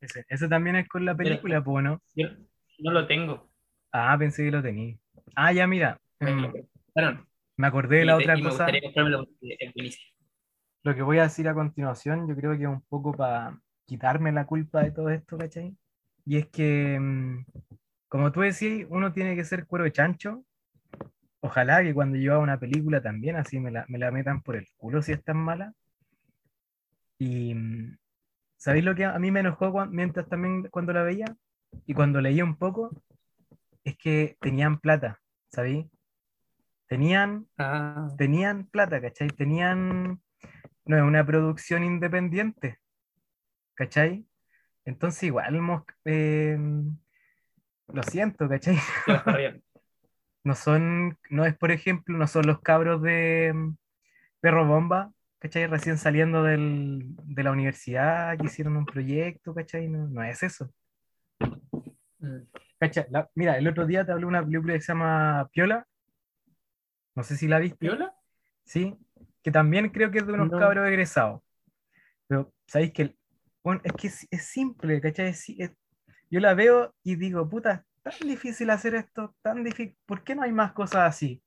Ese, ese también es con la película, pues, ¿no? Yo no lo tengo. Ah, pensé que lo tenía. Ah, ya, mira. Me mm, me acordé de Y la de- otra y cosa. Lo que voy a decir a continuación, yo creo que es un poco para quitarme la culpa de todo esto, ¿cachai? Y es que, mm, como tú decís, uno tiene que ser cuero de chancho. Ojalá que cuando yo haga una película también así me la, me la metan por el culo si es tan mala. Y mm, ¿sabéis lo que a mí me enojó cuan- mientras también cuando la veía? Y cuando leía un poco, es que tenían plata, ¿sabéis? Tenían Ah, tenían plata, ¿cachai? Tenían, no es una producción independiente, ¿cachai? Entonces igual, eh, lo siento, ¿cachai? No son, no es por ejemplo, no son los cabros de mm, Perro Bomba, ¿cachai? Recién saliendo del- de la universidad, que hicieron un proyecto, ¿cachai? No, no es eso. Mm. ¿Cachai? La- mira, el otro día te hablé de una película que se llama Piola, no sé si la viste. ¿Viola? Sí, que también creo que es de unos No. cabros egresados. Pero, ¿sabéis que bueno, es que es, es simple, ¿cachai? Es- es- yo la veo y digo, puta, es tan difícil hacer esto, tan difícil, ¿por qué no hay más cosas así?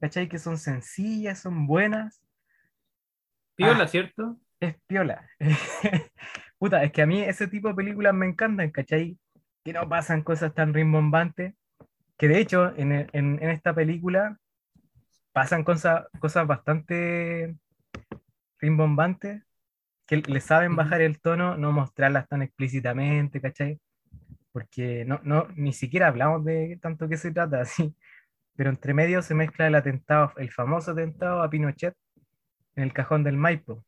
¿Cachai? Que son sencillas, son buenas, Viola, Ah. ¿cierto? es piola. Puta, es que a mí ese tipo de películas me encantan, ¿cachai? Que no pasan cosas tan rimbombantes, que de hecho en, en- en esta película pasan cosas, cosas bastante rimbombantes, que le saben bajar el tono, no mostrarlas tan explícitamente, ¿cachai? Porque no, no, ni siquiera hablamos de tanto que se trata así, pero entre medio se mezcla el atentado, el famoso atentado a Pinochet en el cajón del Maipo,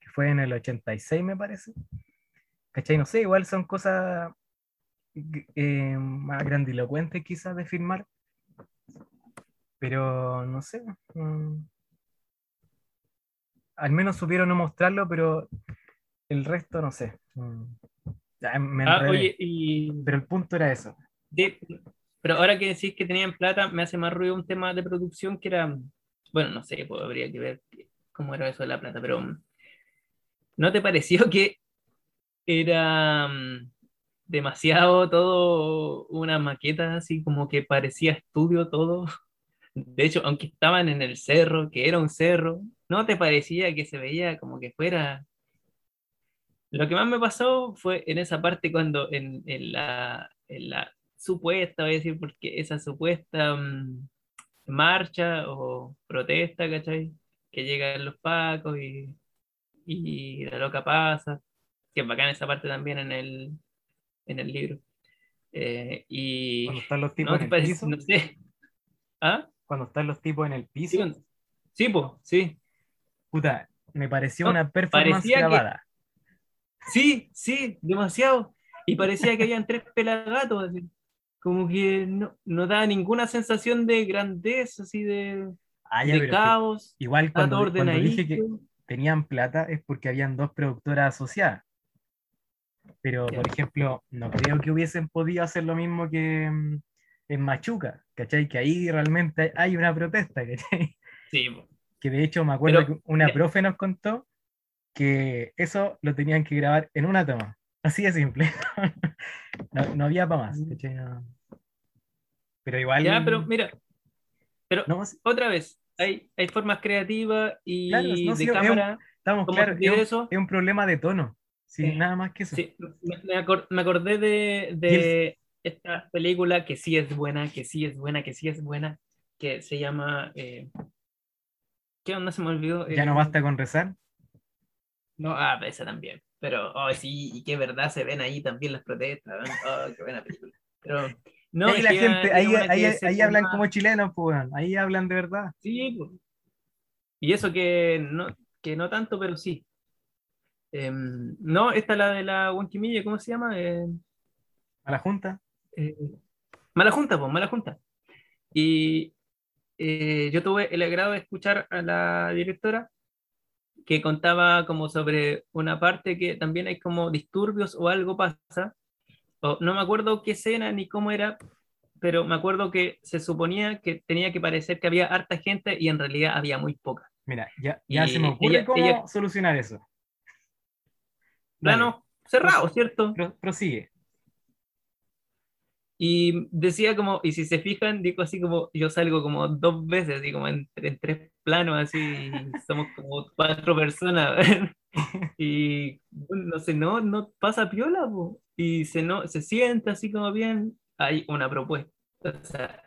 que fue en el 86 me parece. ¿Cachai? No sé, igual son cosas eh, más grandilocuentes quizás de filmar, pero no sé. mm, al menos supieron no mostrarlo, pero el resto no sé. mm, me Ah, oye, y Pero el punto era eso. de- pero ahora que decís que tenían plata, me hace más ruido un tema de producción que era, bueno, no sé, pues habría que ver cómo era eso de la plata, pero ¿no te pareció que era mm, demasiado todo una maqueta así como que parecía estudio todo? De hecho, aunque estaban en el cerro, que era un cerro, ¿no te parecía que se veía como que fuera Lo que más me pasó fue en esa parte cuando en, en la, en la supuesta, voy a decir, porque esa supuesta mm, marcha o protesta, ¿cachai? Que llegan los pacos y, y la loca pasa, que es bacán esa parte también en el, en el libro. Eh, y Cuando están los tipos no en el parece, piso, no sé. ¿Ah? cuando están los tipos en el piso, sí, po, sí. puta, me pareció No, una performance grabada. Sí, sí, demasiado. Y parecía que habían tres pelagatos, así. Como que no, no daba ninguna sensación de grandeza, así de, Ah, ya, de caos. igual cuando, cuando dije que tenían plata es porque habían dos productoras asociadas. Pero, por ejemplo, no creo que hubiesen podido hacer lo mismo que mm, en Machuca, ¿cachai? Que ahí realmente hay una protesta, ¿cachai? Sí. Que de hecho me acuerdo Pero- que una profe nos contó que eso lo tenían que grabar en una toma. Así de simple. No, no había para más. No. Pero igual. ya, pero mira, pero no, otra vez, hay, hay formas creativas y Claro, no, sí, de es un- cámara. estamos ¿cómo claros, subir es un, eso? es un problema de tono. Sí, nada más que eso. Sí, me, me acor- me acordé de, de esta película que sí es buena, que sí es buena, que sí es buena, que se llama... eh, ¿Qué onda se me olvidó? Ya Eh, no basta con rezar. No, ah, esa también. Pero, oh, sí, y qué verdad se ven ahí también las protestas. Oh, qué buena película. Pero, no, ahí es la que gente, ahí, ahí, ahí hablan como chilenos, pues, ahí hablan de verdad. Sí, pues. Y eso que no, que no tanto, pero sí. Em, no, esta la de la Huanquimilla, ¿cómo se llama? Eh, A la Junta. eh, Mala Junta, pues, Mala Junta. Y eh, yo tuve el agrado de escuchar a la directora que contaba como sobre una parte que también hay como disturbios o algo pasa. O, no me acuerdo qué escena ni cómo era, pero me acuerdo que se suponía que tenía que parecer que había harta gente y en realidad había muy poca. Mira, ya, ya Y se me ocurre ella- cómo ella- solucionar eso. Plano cerrado, ¿cierto? pro- prosigue. Y decía como, y si se fijan, digo así como, yo salgo como dos veces, así como en, en tres planos, así, somos como cuatro personas. Y no sé, no, no pasa piola, po. Y se, no, se siente así como bien, hay una propuesta. O sea,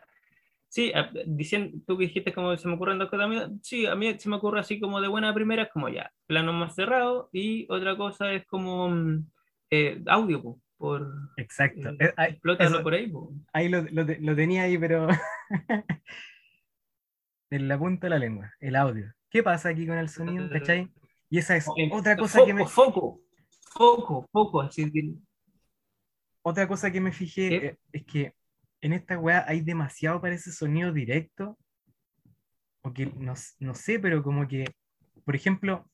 sí, a- diciendo, tú que dijiste como se me ocurren dos cosas, a mí- sí, a mí se me ocurre así como de buena primera, como ya, plano más cerrado, y otra cosa es como mm, eh, audio, po, por... Exacto. eh, Eh, explótalo por ahí, po. ahí lo, lo lo tenía ahí, pero en la punta de la lengua, el audio. ¿Qué pasa aquí con el sonido? ¿Cachai? Y esa es Eh, otra cosa foco, que me, Foco, foco, foco, así que... otra cosa que me fijé ¿Qué? eh, es que en esta weá hay demasiado para ese sonido directo. O que no, no sé, pero como que, por ejemplo,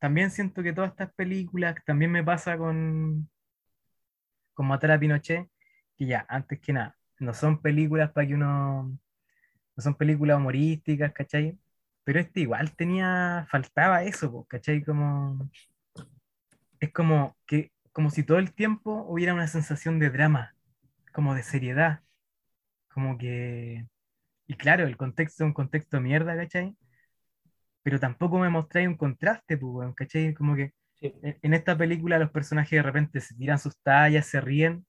también siento que todas estas películas, también me pasa con, con Matar a Pinochet, que ya, antes que nada, no son películas para que uno, no son películas humorísticas, ¿cachai? Pero este igual tenía, faltaba eso, ¿cachai? Como, es como que, como si todo el tiempo hubiera una sensación de drama, como de seriedad, como que, y claro, el contexto es un contexto mierda, ¿cachai? Pero tampoco me mostráis un contraste, pues, ¿cachai? Como que Sí. en esta película los personajes de repente se tiran sus tallas, se ríen,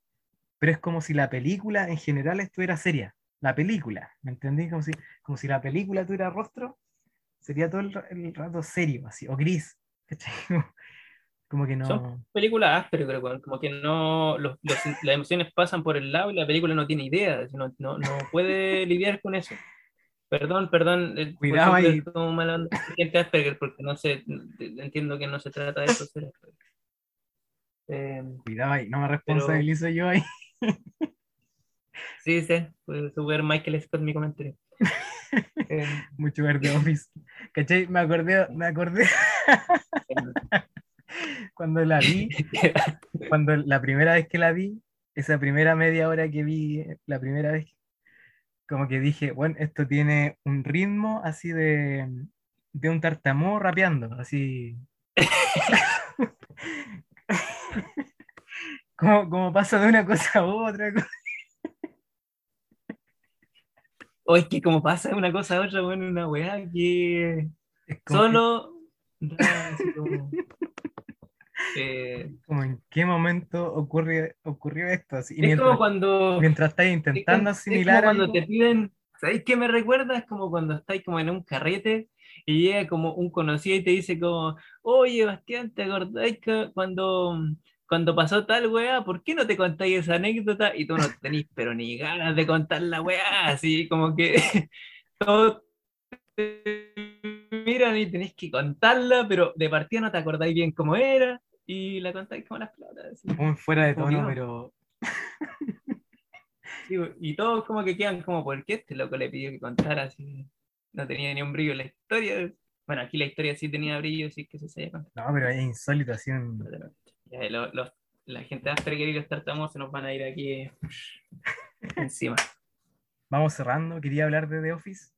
pero es como si la película en general estuviera seria. La película, ¿me entendí? Como si, como si la película tuviera rostro, sería todo el, el rato serio, así, o gris, ¿cachai? Como que no. Son películas ásperas, como que no, los- los- las emociones pasan por el lado y la película no tiene idea, no, no, no puede lidiar con eso. Perdón, perdón, eh, Cuidado ahí. como mala gente Asperger, porque no sé, entiendo que no se trata de eso. Eh, Cuidado ahí, no me responsabilizo yo ahí. Sí, sí, puede subir Michael Scott mi comentario. Eh, Mucho ver de Office. ¿Cachai? Me acordé, me acordé cuando la vi, cuando la primera vez que la vi, esa primera media hora que vi, la primera vez, como que dije, bueno, esto tiene un ritmo así de, de un tartamudo rapeando, así. como, como pasa de una cosa a otra. co- o es que como pasa una cosa a otra, bueno, una weá que es solo da así como, eh, como en qué momento ocurre, ocurrió esto. Así, es mientras, como cuando mientras estáis Es intentando como- asimilar es como cuando algo, te piden, ¿sabéis qué me recuerda? Es como cuando estáis como en un carrete y llega como un conocido y te dice como, oye, Bastián, ¿te acordáis que cuando, cuando pasó tal weá, ¿por qué no te contáis esa anécdota? Y tú no tenís pero ni ganas de contar la weá, así como que todos te miran y tenés que contarla, pero de partida no te acordáis bien cómo era y la contáis como las pelotas. así. un fuera de tono, pero Sí, y todos como que quedan como, ¿por qué este loco le pidió que contara así? No tenía ni un brillo en la historia. Bueno, aquí la historia sí tenía brillo, sí que se sabía contar. no, pero es insólito, así un- los- la gente de Asperger y los tartamudos se nos van a ir aquí encima. Vamos cerrando, quería hablar de The Office.